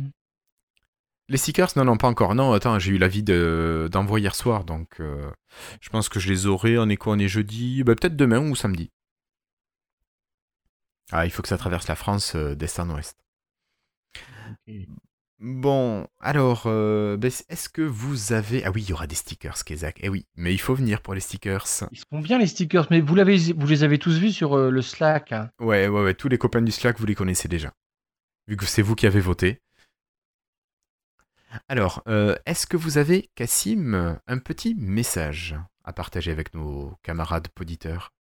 Les stickers, non, non, pas encore. Non, attends, j'ai eu l'avis de- d'envoi hier soir, donc euh, je pense que je les aurai. On est quoi On est jeudi Bah, Peut-être demain ou samedi. Ah, il faut que ça traverse la France euh, d'est en ouest. Bon, alors, euh, ben, est-ce que vous avez... Ah oui, il y aura des stickers, Kezak. Eh oui, mais il faut venir pour les stickers. Ils sont bien les stickers, mais vous, l'avez, vous les avez tous vus sur euh, le Slack. hein. Ouais, ouais, ouais, tous les copains du Slack, vous les connaissez déjà. Vu que c'est vous qui avez voté. Alors, euh, est-ce que vous avez, Cassim, un petit message à partager avec nos camarades poditeurs?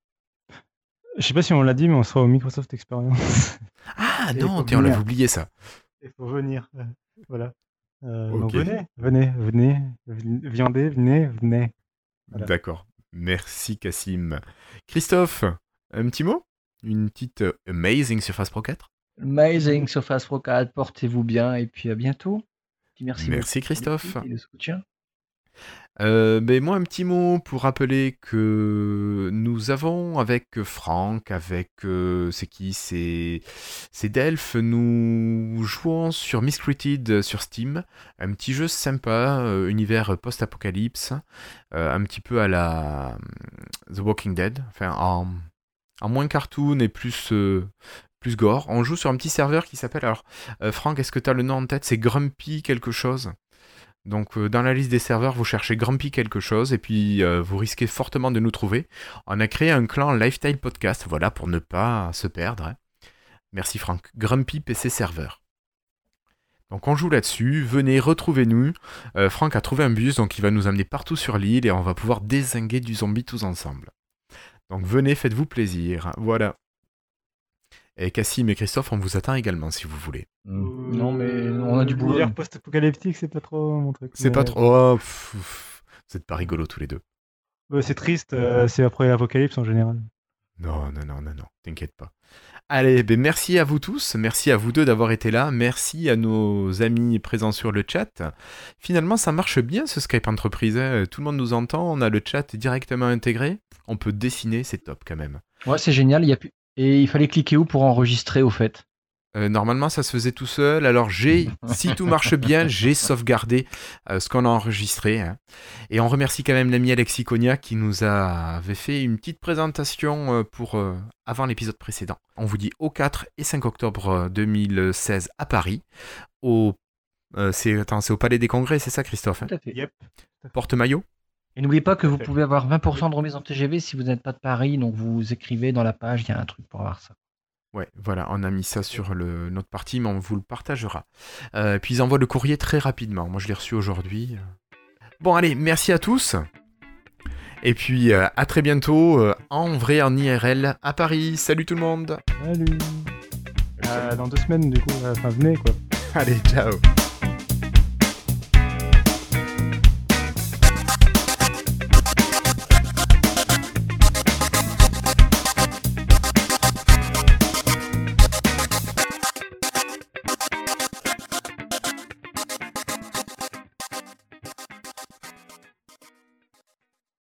Je sais pas si on l'a dit, mais on sera au Microsoft Experience. Ah Et non, faut on l'avait oublié ça. Il faut venir. Voilà. Euh. Donc venez, venez, venez, venez, viandez, venez, venez. Voilà. D'accord. Merci, Cassim. Christophe, un petit mot? Une petite euh, Amazing Surface Pro 4 Amazing Surface Pro 4, portez-vous bien et puis à bientôt. Merci, Merci Christophe. et le soutien. Euh, ben moi, un petit mot pour rappeler que nous avons avec Franck, avec euh, c'est qui? C'est c'est Delph. Nous jouons sur Miscreated sur Steam, un petit jeu sympa, euh, univers post-apocalypse, un petit peu à la The Walking Dead, enfin en, moins cartoon et plus plus gore. On joue sur un petit serveur qui s'appelle alors Franck. Est-ce que tu as le nom en tête? C'est Grumpy quelque chose? Donc euh, dans la liste des serveurs, vous cherchez Grumpy quelque chose et puis euh, vous risquez fortement de nous trouver. On a créé un clan Lifestyle Podcast, voilà, pour ne pas se perdre. hein. Merci Franck. Grumpy PC Serveur. Donc on joue là-dessus, venez, retrouvez-nous. Euh, Franck a trouvé un bus, donc il va nous amener partout sur l'île et on va pouvoir désinguer du zombie tous ensemble. Donc venez, faites-vous plaisir. Voilà. Et Cassim et Christophe, on vous attend également si vous voulez. Mm. Non, mais on a du boulot. Post-apocalyptique, c'est pas trop mon truc. C'est mais- pas trop. Oh, pff, pff, vous êtes pas rigolos tous les deux. Ouais, c'est triste, euh, c'est après l'apocalypse en général. Non, non, non, non, non, t'inquiète pas. Allez, ben merci à vous tous, merci à vous deux d'avoir été là, merci à nos amis présents sur le chat. Finalement, ça marche bien ce Skype Entreprise, hein. tout le monde nous entend, on a le chat directement intégré, on peut dessiner, c'est top quand même. Ouais, c'est génial. Il y a plus... Et il fallait cliquer où pour enregistrer au fait? Euh, normalement, ça se faisait tout seul. Alors, j'ai, si tout marche bien, j'ai sauvegardé euh, ce qu'on a enregistré. hein. Et on remercie quand même l'ami Alexis Cognac qui nous a- avait fait une petite présentation euh, pour euh, avant l'épisode précédent. On vous dit au 4 et 5 octobre euh, 2016 à Paris. Au, euh, c'est, attends, c'est au Palais des Congrès, c'est ça, Christophe hein? Tout à fait. Yep. Porte-maillot? Et n'oubliez pas que vous pouvez avoir 20% de remise en TGV si vous n'êtes pas de Paris. Donc vous écrivez dans la page, il y a un truc pour avoir ça. Ouais, voilà, on a mis ça sur le, notre partie, mais on vous le partagera. Euh, puis ils envoient le courrier très rapidement. Moi, je l'ai reçu aujourd'hui. Bon, allez, merci à tous. Et puis, euh, à très bientôt, euh, en vrai, en IRL, à Paris. Salut tout le monde. Salut. Euh, dans deux semaines, du coup, euh, enfin, venez quoi. Allez, ciao.